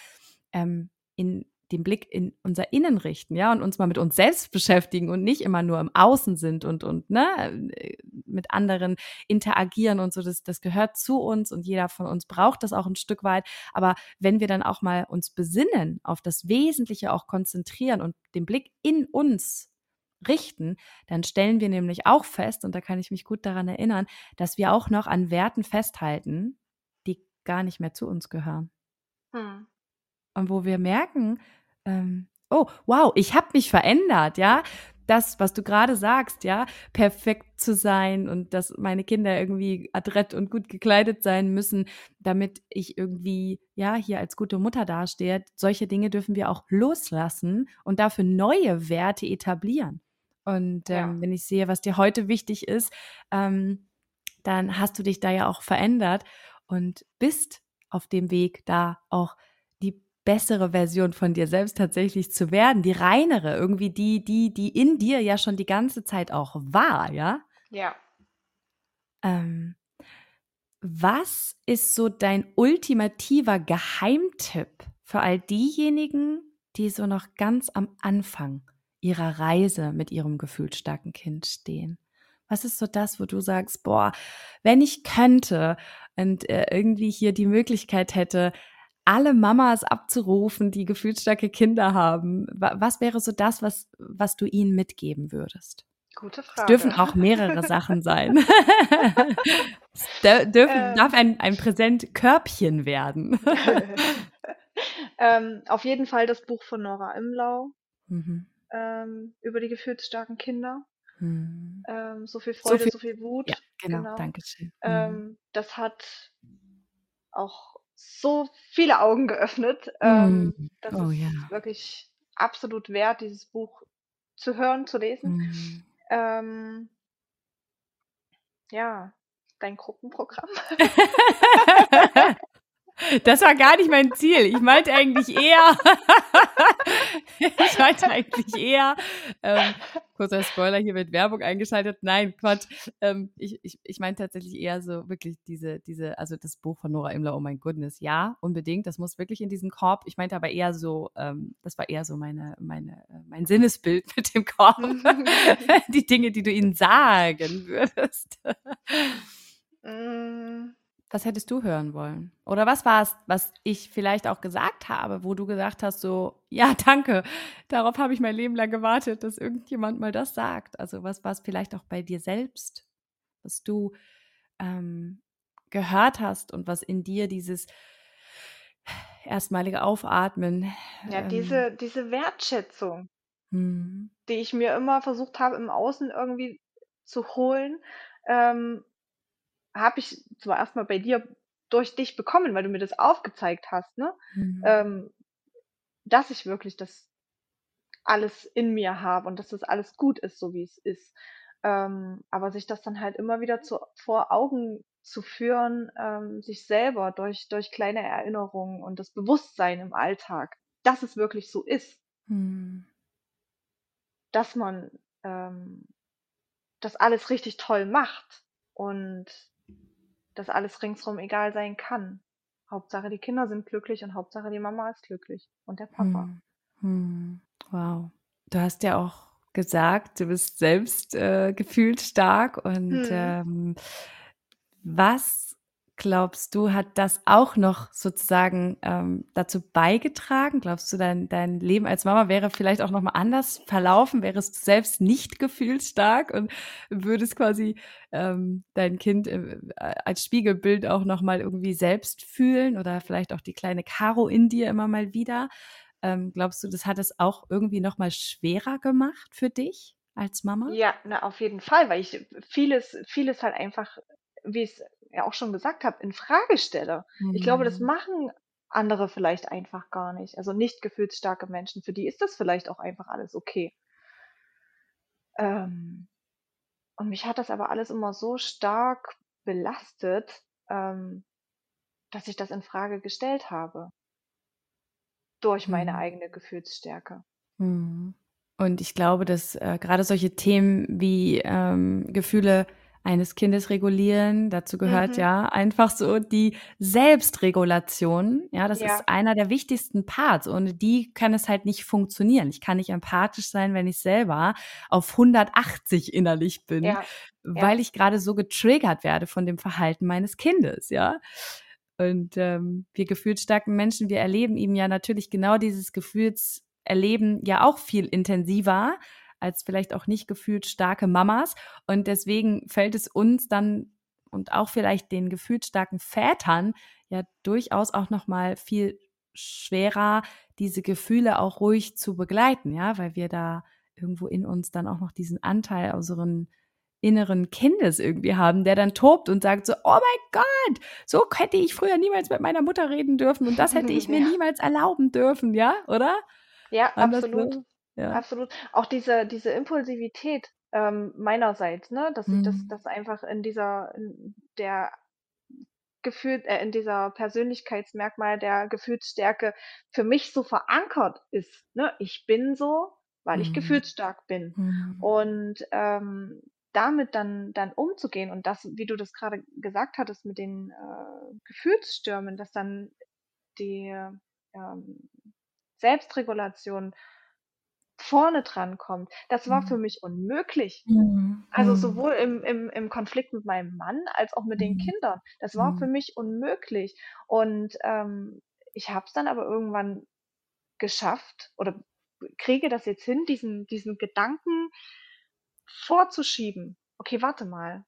ähm, in den Blick in unser Innen richten, ja, und uns mal mit uns selbst beschäftigen und nicht immer nur im Außen sind und und, ne, äh, mit anderen interagieren und so. Das das gehört zu uns und jeder von uns braucht das auch 'n Stück weit. Aber wenn wir dann auch mal uns besinnen, auf das Wesentliche auch konzentrieren und den Blick in uns richten, dann stellen wir nämlich auch fest, und da kann ich mich gut daran erinnern, dass wir auch noch an Werten festhalten, die gar nicht mehr zu uns gehören. Mhm. Und wo wir merken, ähm: „Oh, wow, ich habe mich verändert“, ja? Das, was du grade sagst, ja, perfekt zu sein und dass meine Kinder irgendwie adrett und gut gekleidet sein müssen, damit ich irgendwie, ja, hier als gute Mutter dastehe. Solche Dinge dürfen wir auch loslassen und dafür neue Werte etablieren. Und, Ja. ähm, wenn ich sehe, was dir heute wichtig ist, ähm, dann hast du dich da ja auch verändert und bist auf dem Weg, da auch die bessere Version von dir selbst tatsächlich zu werden, die reinere, irgendwie die die die in dir ja schon die ganze Zeit auch war, ja? Ja. Ähm, was ist so dein ultimativer Geheimtipp für all diejenigen, die so noch ganz am Anfang ihrer Reise mit ihrem gefühlsstarken Kind stehen? Was ist so das, wo du sagst: „Boah, wenn ich könnte und, äh, irgendwie hier die Möglichkeit hätte, alle Mamas abzurufen, die gefühlsstarke Kinder haben“, wa was wäre so das, was was du ihnen mitgeben würdest? Gute Es dürfen Frage. auch mehrere Sachen sein. Es dürfen darf Ähm. ein ein Präsentkörbchen werden. Ähm, auf jeden Fall das Buch von Nora Imlau, Mhm. ähm, über die gefühlsstarken Kinder. Mhm. Ähm, „So viel So Freude, viel so viel ja, Wut“, genau, genau. danke schön. Mhm. Ähm, das hat auch so viele Augen geöffnet. Ähm, Mhm. das Oh ja. ist wirklich absolut wert, dieses Buch zu hören, zu lesen. Mhm. Ähm ja, dein Gruppenprogramm. Das war gar nicht mein Ziel. Ich meinte eigentlich eher ich meinte eigentlich eher, ähm kurzer Spoiler, hier wird Werbung eingeschaltet. Nein, Quatsch. Ähm, ich ich ich meine tatsächlich eher so wirklich diese diese also das Buch von Nora Imlau, oh mein Goodness, ja, unbedingt, das muss wirklich in diesen Korb. Ich meinte aber eher so, ähm das war eher so meine meine äh, mein Sinnesbild mit dem Korb. Die Dinge, die du ihnen sagen würdest. Was hättest du hören wollen? Oder was war's, was ich vielleicht auch gesagt habe, wo du gesagt hast so: „Ja, danke, darauf habe ich mein Leben lang gewartet, dass irgendjemand mal das sagt.“ Also, was war's vielleicht auch bei dir selbst, was du, ähm, gehört hast und was in dir dieses erstmalige Aufatmen. Ja, Ähm, diese, diese Wertschätzung, hm, die ich mir immer versucht habe, im Außen irgendwie zu holen, ähm, habe ich zwar erstmal bei dir durch dich bekommen, weil du mir das aufgezeigt hast, ne? hm, Ähm, dass ich wirklich das alles in mir habe und dass das alles gut ist, so wie es ist. Ähm, aber sich das dann halt immer wieder zu, vor Augen zu führen, ähm, sich selber durch, durch kleine Erinnerungen und das Bewusstsein im Alltag, dass es wirklich so ist, hm, dass man ähm, das alles richtig toll macht und dass alles ringsrum egal sein kann. Hauptsache die Kinder sind glücklich und Hauptsache die Mama ist glücklich und der Papa. hm, hm. Wow. Du hast ja auch gesagt, du bist selbst äh, gefühlt stark und Hm. ähm, was glaubst du, hat das auch noch sozusagen ähm, dazu beigetragen? Glaubst du, dein, dein Leben als Mama wäre vielleicht auch nochmal anders verlaufen? Wärest du selbst nicht gefühlsstark und würdest quasi ähm, dein Kind äh, als Spiegelbild auch nochmal irgendwie selbst fühlen oder vielleicht auch die kleine Caro in dir immer mal wieder? Ähm, glaubst du, das hat es auch irgendwie nochmal schwerer gemacht für dich als Mama? Ja, na, auf jeden Fall, weil ich vieles, vieles halt einfach, wie ich es ja auch schon gesagt habe, in Frage stelle. Ich glaube, das Hm. machen andere vielleicht einfach gar nicht. Also nicht gefühlsstarke Menschen. Für die ist das vielleicht auch einfach alles okay. Ähm, und mich hat das aber alles immer so stark belastet, ähm, dass ich das in Frage gestellt habe. Durch meine Hm. eigene Gefühlsstärke. Mhm. Und ich glaube, dass äh, gerade solche Themen wie ähm, Gefühle eines Kindes regulieren, dazu gehört Mhm. ja einfach so die Selbstregulation. Ja, das Ja, ist einer der wichtigsten Parts. Ohne die kann es halt nicht funktionieren. Ich kann nicht empathisch sein, wenn ich selber auf 180 innerlich bin, ja, ja. weil ich gerade so getriggert werde von dem Verhalten meines Kindes, ja. Und ähm, wir gefühlsstarken Menschen, wir erleben ihm ja natürlich genau dieses Gefühlserleben ja auch viel intensiver als vielleicht auch nicht gefühlt starke Mamas. Und deswegen fällt es uns dann und auch vielleicht den gefühlsstarken Vätern ja durchaus auch noch mal viel schwerer, diese Gefühle auch ruhig zu begleiten, ja, weil wir da irgendwo in uns dann auch noch diesen Anteil unseren inneren Kindes irgendwie haben, der dann tobt und sagt so, oh mein Gott, so hätte ich früher niemals mit meiner Mutter reden dürfen und das hätte ich mir Ja. niemals erlauben dürfen, ja, oder? Ja, Anders, absolut. Ja. Absolut. Auch diese, diese Impulsivität ähm, meinerseits, ne, dass ich das, Mhm. das einfach in dieser, in der Gefühl, äh, in dieser Persönlichkeitsmerkmal der Gefühlsstärke für mich so verankert ist. Ne? Ich bin so, weil ich Mhm. gefühlsstark bin. Mhm. Und ähm, damit dann, dann umzugehen und das, wie du das gerade gesagt hattest mit den äh, Gefühlsstürmen, dass dann die ähm, Selbstregulation vorne dran kommt, das war für Mhm. mich unmöglich. Mhm. Also Mhm. sowohl im, im, im Konflikt mit meinem Mann als auch mit den Mhm. Kindern. Das war für mich unmöglich. Und ähm, ich habe es dann aber irgendwann geschafft oder kriege das jetzt hin, diesen, diesen Gedanken vorzuschieben. Okay, warte mal.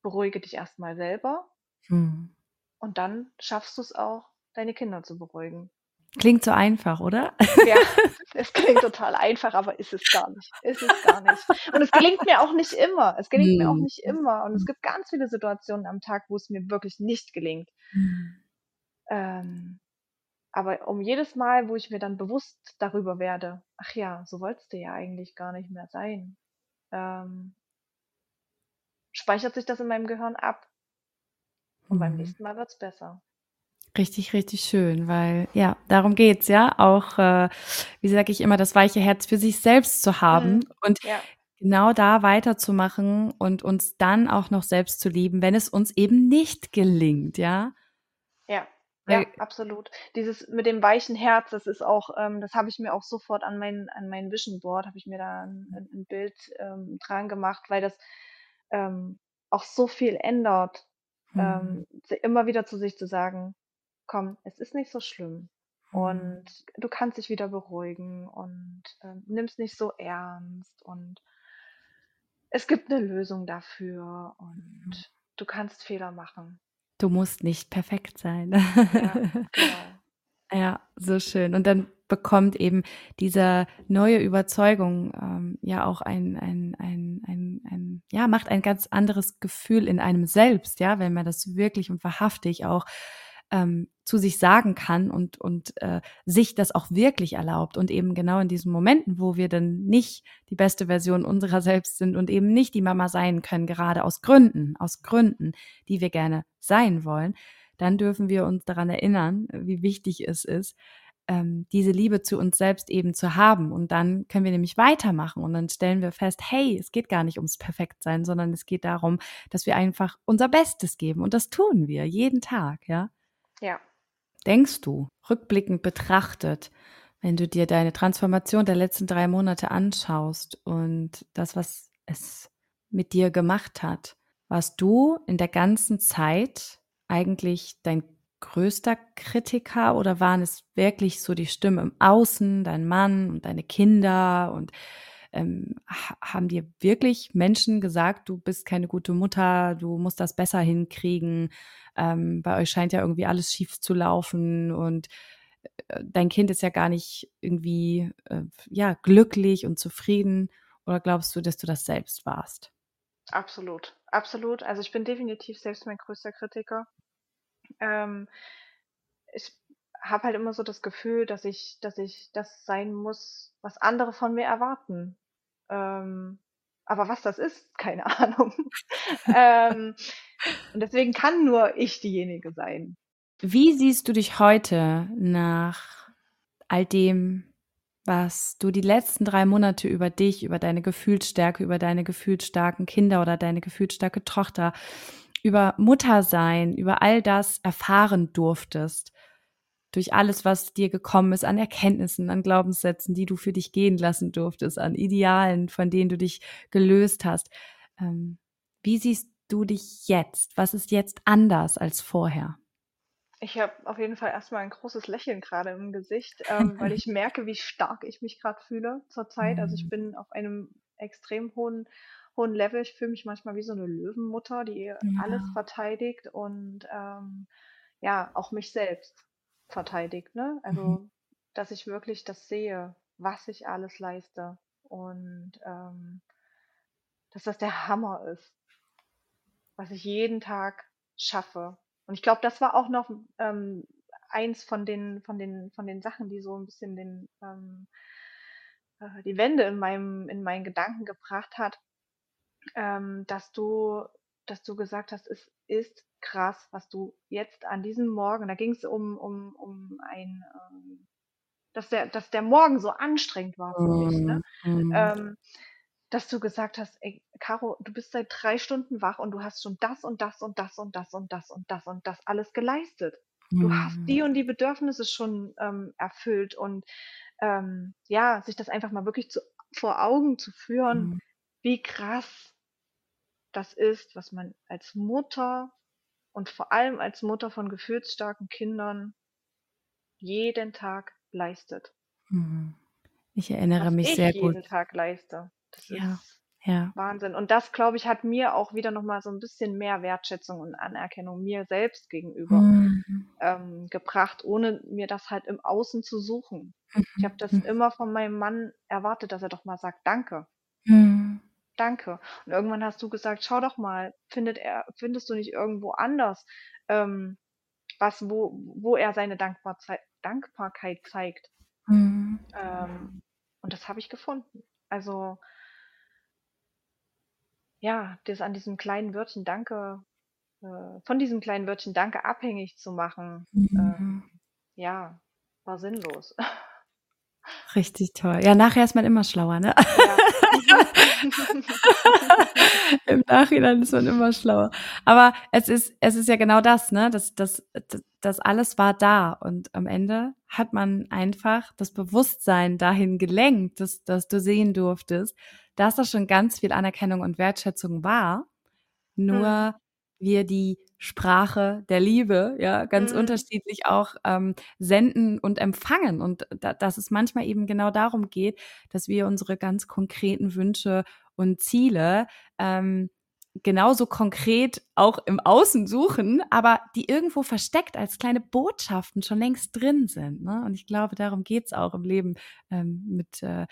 Beruhige dich erstmal selber Mhm. und dann schaffst du es auch, deine Kinder zu beruhigen. Klingt so einfach, oder? Ja, es klingt total einfach, aber ist es gar nicht. Ist es gar nicht. Und es gelingt mir auch nicht immer. Es gelingt mir auch Mhm. nicht immer. Und es gibt ganz viele Situationen am Tag, wo es mir wirklich nicht gelingt. Mhm. Ähm, aber um jedes Mal, wo ich mir dann bewusst darüber werde, ach ja, so wolltest du ja eigentlich gar nicht mehr sein, ähm, speichert sich das in meinem Gehirn ab. Und beim Mhm. nächsten Mal wird's besser. Richtig, richtig schön, weil ja, darum geht's ja auch, äh, wie sage ich immer, das weiche Herz für sich selbst zu haben Mhm. und Ja, genau da weiterzumachen und uns dann auch noch selbst zu lieben, wenn es uns eben nicht gelingt, ja? ja, ja, absolut. Dieses mit dem weichen Herz, das ist auch, ähm, das habe ich mir auch sofort an mein, an mein Vision Board, habe ich mir da ein, ein Bild ähm, dran gemacht, weil das ähm, auch so viel ändert, mhm. ähm, immer wieder zu sich zu sagen, komm, es ist nicht so schlimm. Mhm. Und du kannst dich wieder beruhigen und ähm, nimm's nicht so ernst und es gibt eine Lösung dafür Mhm. und du kannst Fehler machen. Du musst nicht perfekt sein. Ja, genau. Ja, so schön. Und dann bekommt eben diese neue Überzeugung ähm, ja auch ein, ein, ein, ein, ein, ja, macht ein ganz anderes Gefühl in einem selbst, ja, wenn man das wirklich und wahrhaftig auch ähm, zu sich sagen kann und, und äh, sich das auch wirklich erlaubt und eben genau in diesen Momenten, wo wir dann nicht die beste Version unserer selbst sind und eben nicht die Mama sein können, gerade aus Gründen, aus Gründen, die wir gerne sein wollen, dann dürfen wir uns daran erinnern, wie wichtig es ist, ähm, diese Liebe zu uns selbst eben zu haben. Und dann können wir nämlich weitermachen und dann stellen wir fest, hey, es geht gar nicht ums Perfektsein, sondern es geht darum, dass wir einfach unser Bestes geben. Und das tun wir jeden Tag, ja. Ja. Denkst du, rückblickend betrachtet, wenn du dir deine Transformation der letzten drei Monate anschaust und das, was es mit dir gemacht hat, warst du in der ganzen Zeit eigentlich dein größter Kritiker oder waren es wirklich so die Stimmen im Außen, dein Mann und deine Kinder und ähm, haben dir wirklich Menschen gesagt, du bist keine gute Mutter, du musst das besser hinkriegen, ähm, bei euch scheint ja irgendwie alles schief zu laufen und äh, dein Kind ist ja gar nicht irgendwie äh, ja glücklich und zufrieden oder glaubst du, dass du das selbst warst? Absolut, absolut. Also ich bin definitiv selbst mein größter Kritiker. Ähm, ich habe halt immer so das Gefühl, dass ich, dass ich das sein muss, was andere von mir erwarten. Ähm, aber was das ist, keine Ahnung. ähm, und deswegen kann nur ich diejenige sein. Wie siehst du dich heute nach all dem, was du die letzten drei Monate über dich, über deine Gefühlsstärke, über deine gefühlsstarken Kinder oder deine gefühlsstarke Tochter, über Muttersein, über all das erfahren durftest? Durch alles, was dir gekommen ist, an Erkenntnissen, an Glaubenssätzen, die du für dich gehen lassen durftest, an Idealen, von denen du dich gelöst hast. Ähm, wie siehst du dich jetzt? Was ist jetzt anders als vorher? Ich habe auf jeden Fall erstmal ein großes Lächeln gerade im Gesicht, ähm, weil ich merke, wie stark ich mich gerade fühle zurzeit. Also ich mhm. bin auf einem extrem hohen, hohen Level. Ich fühle mich manchmal wie so eine Löwenmutter, die ja. alles verteidigt und ähm, ja, auch mich selbst verteidigt, ne? Also, mhm. dass ich wirklich das sehe, was ich alles leiste und ähm, dass das der Hammer ist, was ich jeden Tag schaffe. Und ich glaube, das war auch noch ähm, eins von den, von den, von den Sachen, die so ein bisschen den, ähm, äh, die Wende in meinem, in meinen Gedanken gebracht hat, ähm, dass du, dass du gesagt hast, es ist krass, was du jetzt an diesem Morgen, da ging es um, um, um ein, ähm, dass der, dass der Morgen so anstrengend war für mich, ne? Mhm. Ähm, dass du gesagt hast, ey, Caro, du bist seit drei Stunden wach und du hast schon das und das und das und das und das und das und das alles geleistet. Du hast die mhm. und die Bedürfnisse schon ähm, erfüllt und ähm, ja, sich das einfach mal wirklich zu, vor Augen zu führen, wie krass das ist, was man als Mutter und vor allem als Mutter von gefühlsstarken Kindern jeden Tag leistet. Mhm. Ich erinnere Was mich ich sehr jeden gut. Tag leiste. Das Ja, ist ja. Wahnsinn. Und das, glaube ich, hat mir auch wieder nochmal so ein bisschen mehr Wertschätzung und Anerkennung mir selbst gegenüber Mhm. ähm, gebracht, ohne mir das halt im Außen zu suchen. Ich habe das Mhm. immer von meinem Mann erwartet, dass er doch mal sagt: „Danke.“ Mhm. Danke. Und irgendwann hast du gesagt: „Schau doch mal, findet er findest du nicht irgendwo anders, ähm, was, wo wo er seine Dankbarzei Dankbarkeit zeigt?“ Mhm. Ähm, und das habe ich gefunden. Also ja, das an diesem kleinen Wörtchen Danke äh, von diesem kleinen Wörtchen Danke abhängig zu machen, Mhm. ja, war sinnlos. Richtig toll. Ja, nachher ist man immer schlauer, ne? Ja. Im Nachhinein ist man immer schlauer. Aber es ist, es ist ja genau das, ne? Das, das, das, alles war da. Und am Ende hat man einfach das Bewusstsein dahin gelenkt, dass, dass du sehen durftest, dass da schon ganz viel Anerkennung und Wertschätzung war. Nur mhm. Wir die Sprache der Liebe, ja, ganz mhm. unterschiedlich auch ähm, senden und empfangen. Und da, dass es manchmal eben genau darum geht, dass wir unsere ganz konkreten Wünsche und Ziele ähm, genauso konkret auch im Außen suchen, aber die irgendwo versteckt als kleine Botschaften schon längst drin sind. Ne? Und ich glaube, darum geht's auch im Leben ähm, mit äh,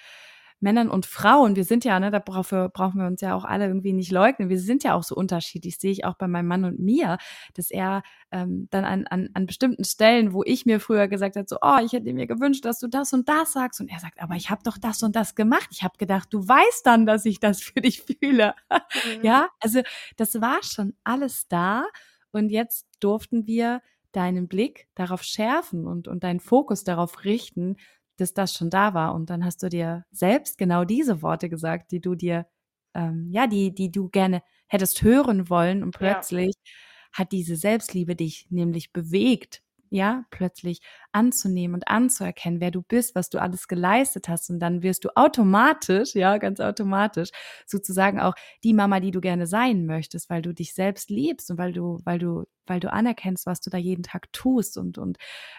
Männern und Frauen, wir sind ja, ne, dafür brauchen wir uns ja auch alle irgendwie nicht leugnen. Wir sind ja auch so unterschiedlich, sehe ich auch bei meinem Mann und mir, dass er ähm, dann an, an, an bestimmten Stellen, wo ich mir früher gesagt habe, so, oh, ich hätte mir gewünscht, dass du das und das sagst. Und er sagt, aber ich habe doch das und das gemacht. Ich habe gedacht, du weißt dann, dass ich das für dich fühle. Mhm. ja, also das war schon alles da. Und jetzt durften wir deinen Blick darauf schärfen und, und deinen Fokus darauf richten, dass das schon da war. Und dann hast du dir selbst genau diese Worte gesagt, die du dir, ähm, ja, die, die du gerne hättest hören wollen. Und plötzlich ja. hat diese Selbstliebe dich nämlich bewegt, ja, plötzlich anzunehmen und anzuerkennen, wer du bist, was du alles geleistet hast. Und dann wirst du automatisch, ja, ganz automatisch, sozusagen auch die Mama, die du gerne sein möchtest, weil du dich selbst liebst und weil du, weil du, weil du anerkennst, was du da jeden Tag tust und, und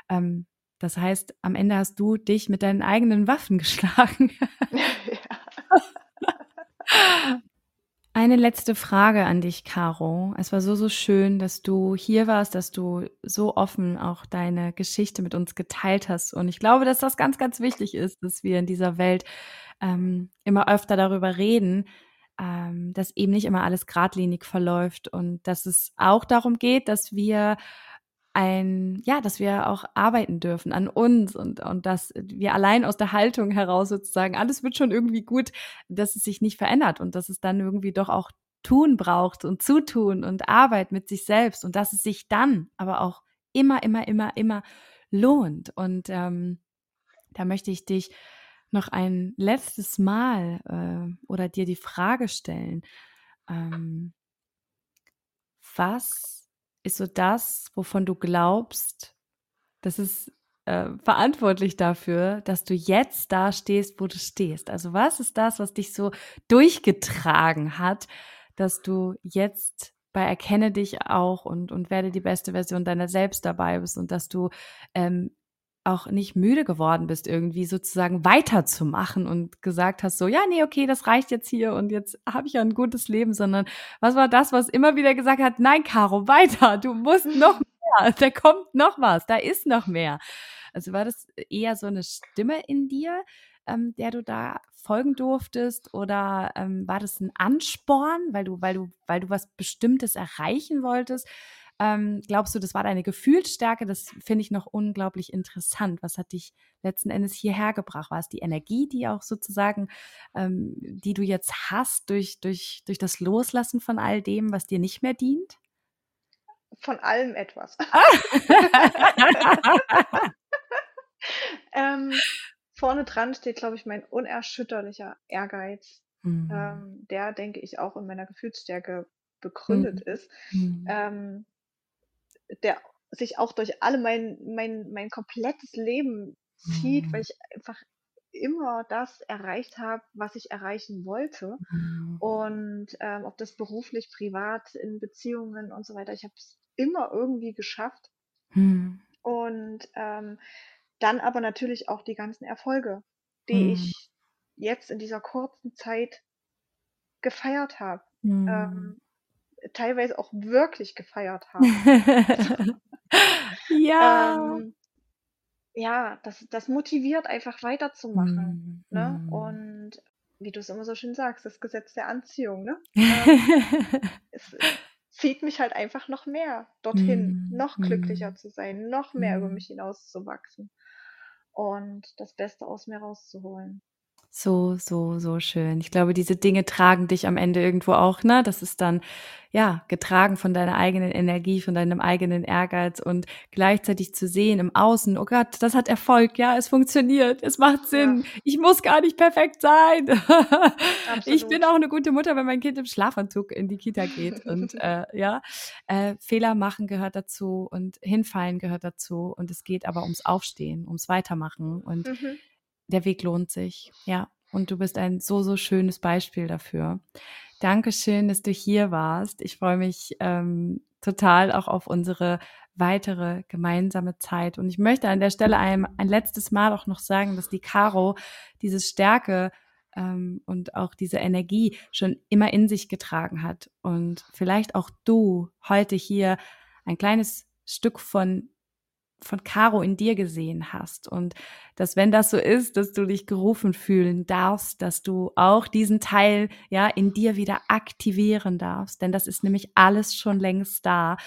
ähm, das heißt, am Ende hast du dich mit deinen eigenen Waffen geschlagen. Eine letzte Frage an dich, Caro. Es war so, so schön, dass du hier warst, dass du so offen auch deine Geschichte mit uns geteilt hast. Und ich glaube, dass das ganz, ganz wichtig ist, dass wir in dieser Welt ähm, immer öfter darüber reden, ähm, dass eben nicht immer alles geradlinig verläuft und dass es auch darum geht, dass wir ein, ja, dass wir auch arbeiten dürfen an uns und, und dass wir allein aus der Haltung heraus sozusagen, alles wird schon irgendwie gut, dass es sich nicht verändert und dass es dann irgendwie doch auch tun braucht und zutun und Arbeit mit sich selbst und dass es sich dann aber auch immer, immer, immer, immer lohnt. Und ähm, da möchte ich dich noch ein letztes Mal äh, oder dir die Frage stellen, ähm, was ist so das, wovon du glaubst, das ist äh, verantwortlich dafür, dass du jetzt da stehst, wo du stehst. Also was ist das, was dich so durchgetragen hat, dass du jetzt bei Erkenne dich auch und, und werde die beste Version deiner selbst dabei bist und dass du ähm, auch nicht müde geworden bist, irgendwie sozusagen weiterzumachen und gesagt hast, so, ja, nee, okay, das reicht jetzt hier und jetzt habe ich ja ein gutes Leben, sondern was war das, was immer wieder gesagt hat, nein, Caro, weiter, du musst noch mehr, da kommt noch was, da ist noch mehr. Also war das eher so eine Stimme in dir, ähm, der du da folgen durftest oder ähm, war das ein Ansporn, weil du, weil du, weil du was Bestimmtes erreichen wolltest? Ähm, glaubst du, das war deine Gefühlsstärke? Das finde ich noch unglaublich interessant. Was hat dich letzten Endes hierher gebracht? War es die Energie, die auch sozusagen, ähm, die du jetzt hast durch, durch, durch das Loslassen von all dem, was dir nicht mehr dient? Von allem etwas. ähm, vorne dran steht, glaube ich, mein unerschütterlicher Ehrgeiz, mhm. ähm, der, denke ich, auch in meiner Gefühlsstärke begründet mhm. ist. Mhm. Ähm, der sich auch durch alle mein, mein, mein komplettes Leben zieht, mhm. weil ich einfach immer das erreicht habe, was ich erreichen wollte. Mhm. Und ähm, ob das beruflich, privat, in Beziehungen und so weiter, ich habe es immer irgendwie geschafft. Mhm. Und ähm, dann aber natürlich auch die ganzen Erfolge, die mhm. ich jetzt in dieser kurzen Zeit gefeiert habe. Mhm. Ähm, teilweise auch wirklich gefeiert haben. ja. Ähm, ja, das, das motiviert einfach weiterzumachen. Mm, ne? Mm. Und wie du es immer so schön sagst, das Gesetz der Anziehung, ne? Ähm, es zieht mich halt einfach noch mehr dorthin, mm, noch glücklicher mm. zu sein, noch mehr über mm. mich hinauszuwachsen und das Beste aus mir rauszuholen. So, so, so schön. Ich glaube, diese Dinge tragen dich am Ende irgendwo auch, ne? Das ist dann, ja, getragen von deiner eigenen Energie, von deinem eigenen Ehrgeiz und gleichzeitig zu sehen im Außen, oh Gott, das hat Erfolg, ja, es funktioniert, es macht Sinn, ja. ich muss gar nicht perfekt sein. ich bin auch eine gute Mutter, wenn mein Kind im Schlafanzug in die Kita geht und, äh, ja, äh, Fehler machen gehört dazu und hinfallen gehört dazu und es geht aber ums Aufstehen, ums Weitermachen und mhm der Weg lohnt sich. Ja. Und du bist ein so, so schönes Beispiel dafür. Dankeschön, dass du hier warst. Ich freue mich ähm, total auch auf unsere weitere gemeinsame Zeit. Und ich möchte an der Stelle ein, ein letztes Mal auch noch sagen, dass die Caro diese Stärke ähm, und auch diese Energie schon immer in sich getragen hat. Und vielleicht auch du heute hier ein kleines Stück von von Caro in dir gesehen hast. Und dass wenn das so ist, dass du dich gerufen fühlen darfst, dass du auch diesen Teil ja in dir wieder aktivieren darfst, denn das ist nämlich alles schon längst da.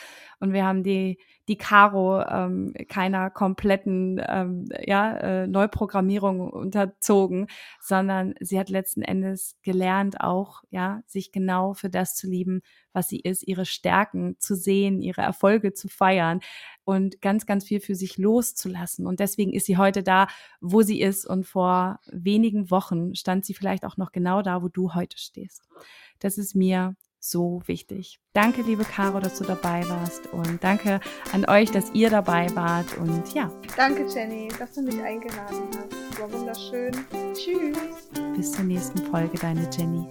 Und wir haben die die Caro ähm, keiner kompletten ähm, ja, äh, Neuprogrammierung unterzogen, sondern sie hat letzten Endes gelernt, auch ja, sich genau für das zu lieben, was sie ist, ihre Stärken zu sehen, ihre Erfolge zu feiern und ganz, ganz viel für sich loszulassen. Und deswegen ist sie heute da, wo sie ist. Und vor wenigen Wochen stand sie vielleicht auch noch genau da, wo du heute stehst. Das ist mir so wichtig. Danke, liebe Caro, dass du dabei warst und danke an euch, dass ihr dabei wart und ja. Danke, Jenny, dass du mich eingeladen hast. War wunderschön. Tschüss. Bis zur nächsten Folge, deine Jenny.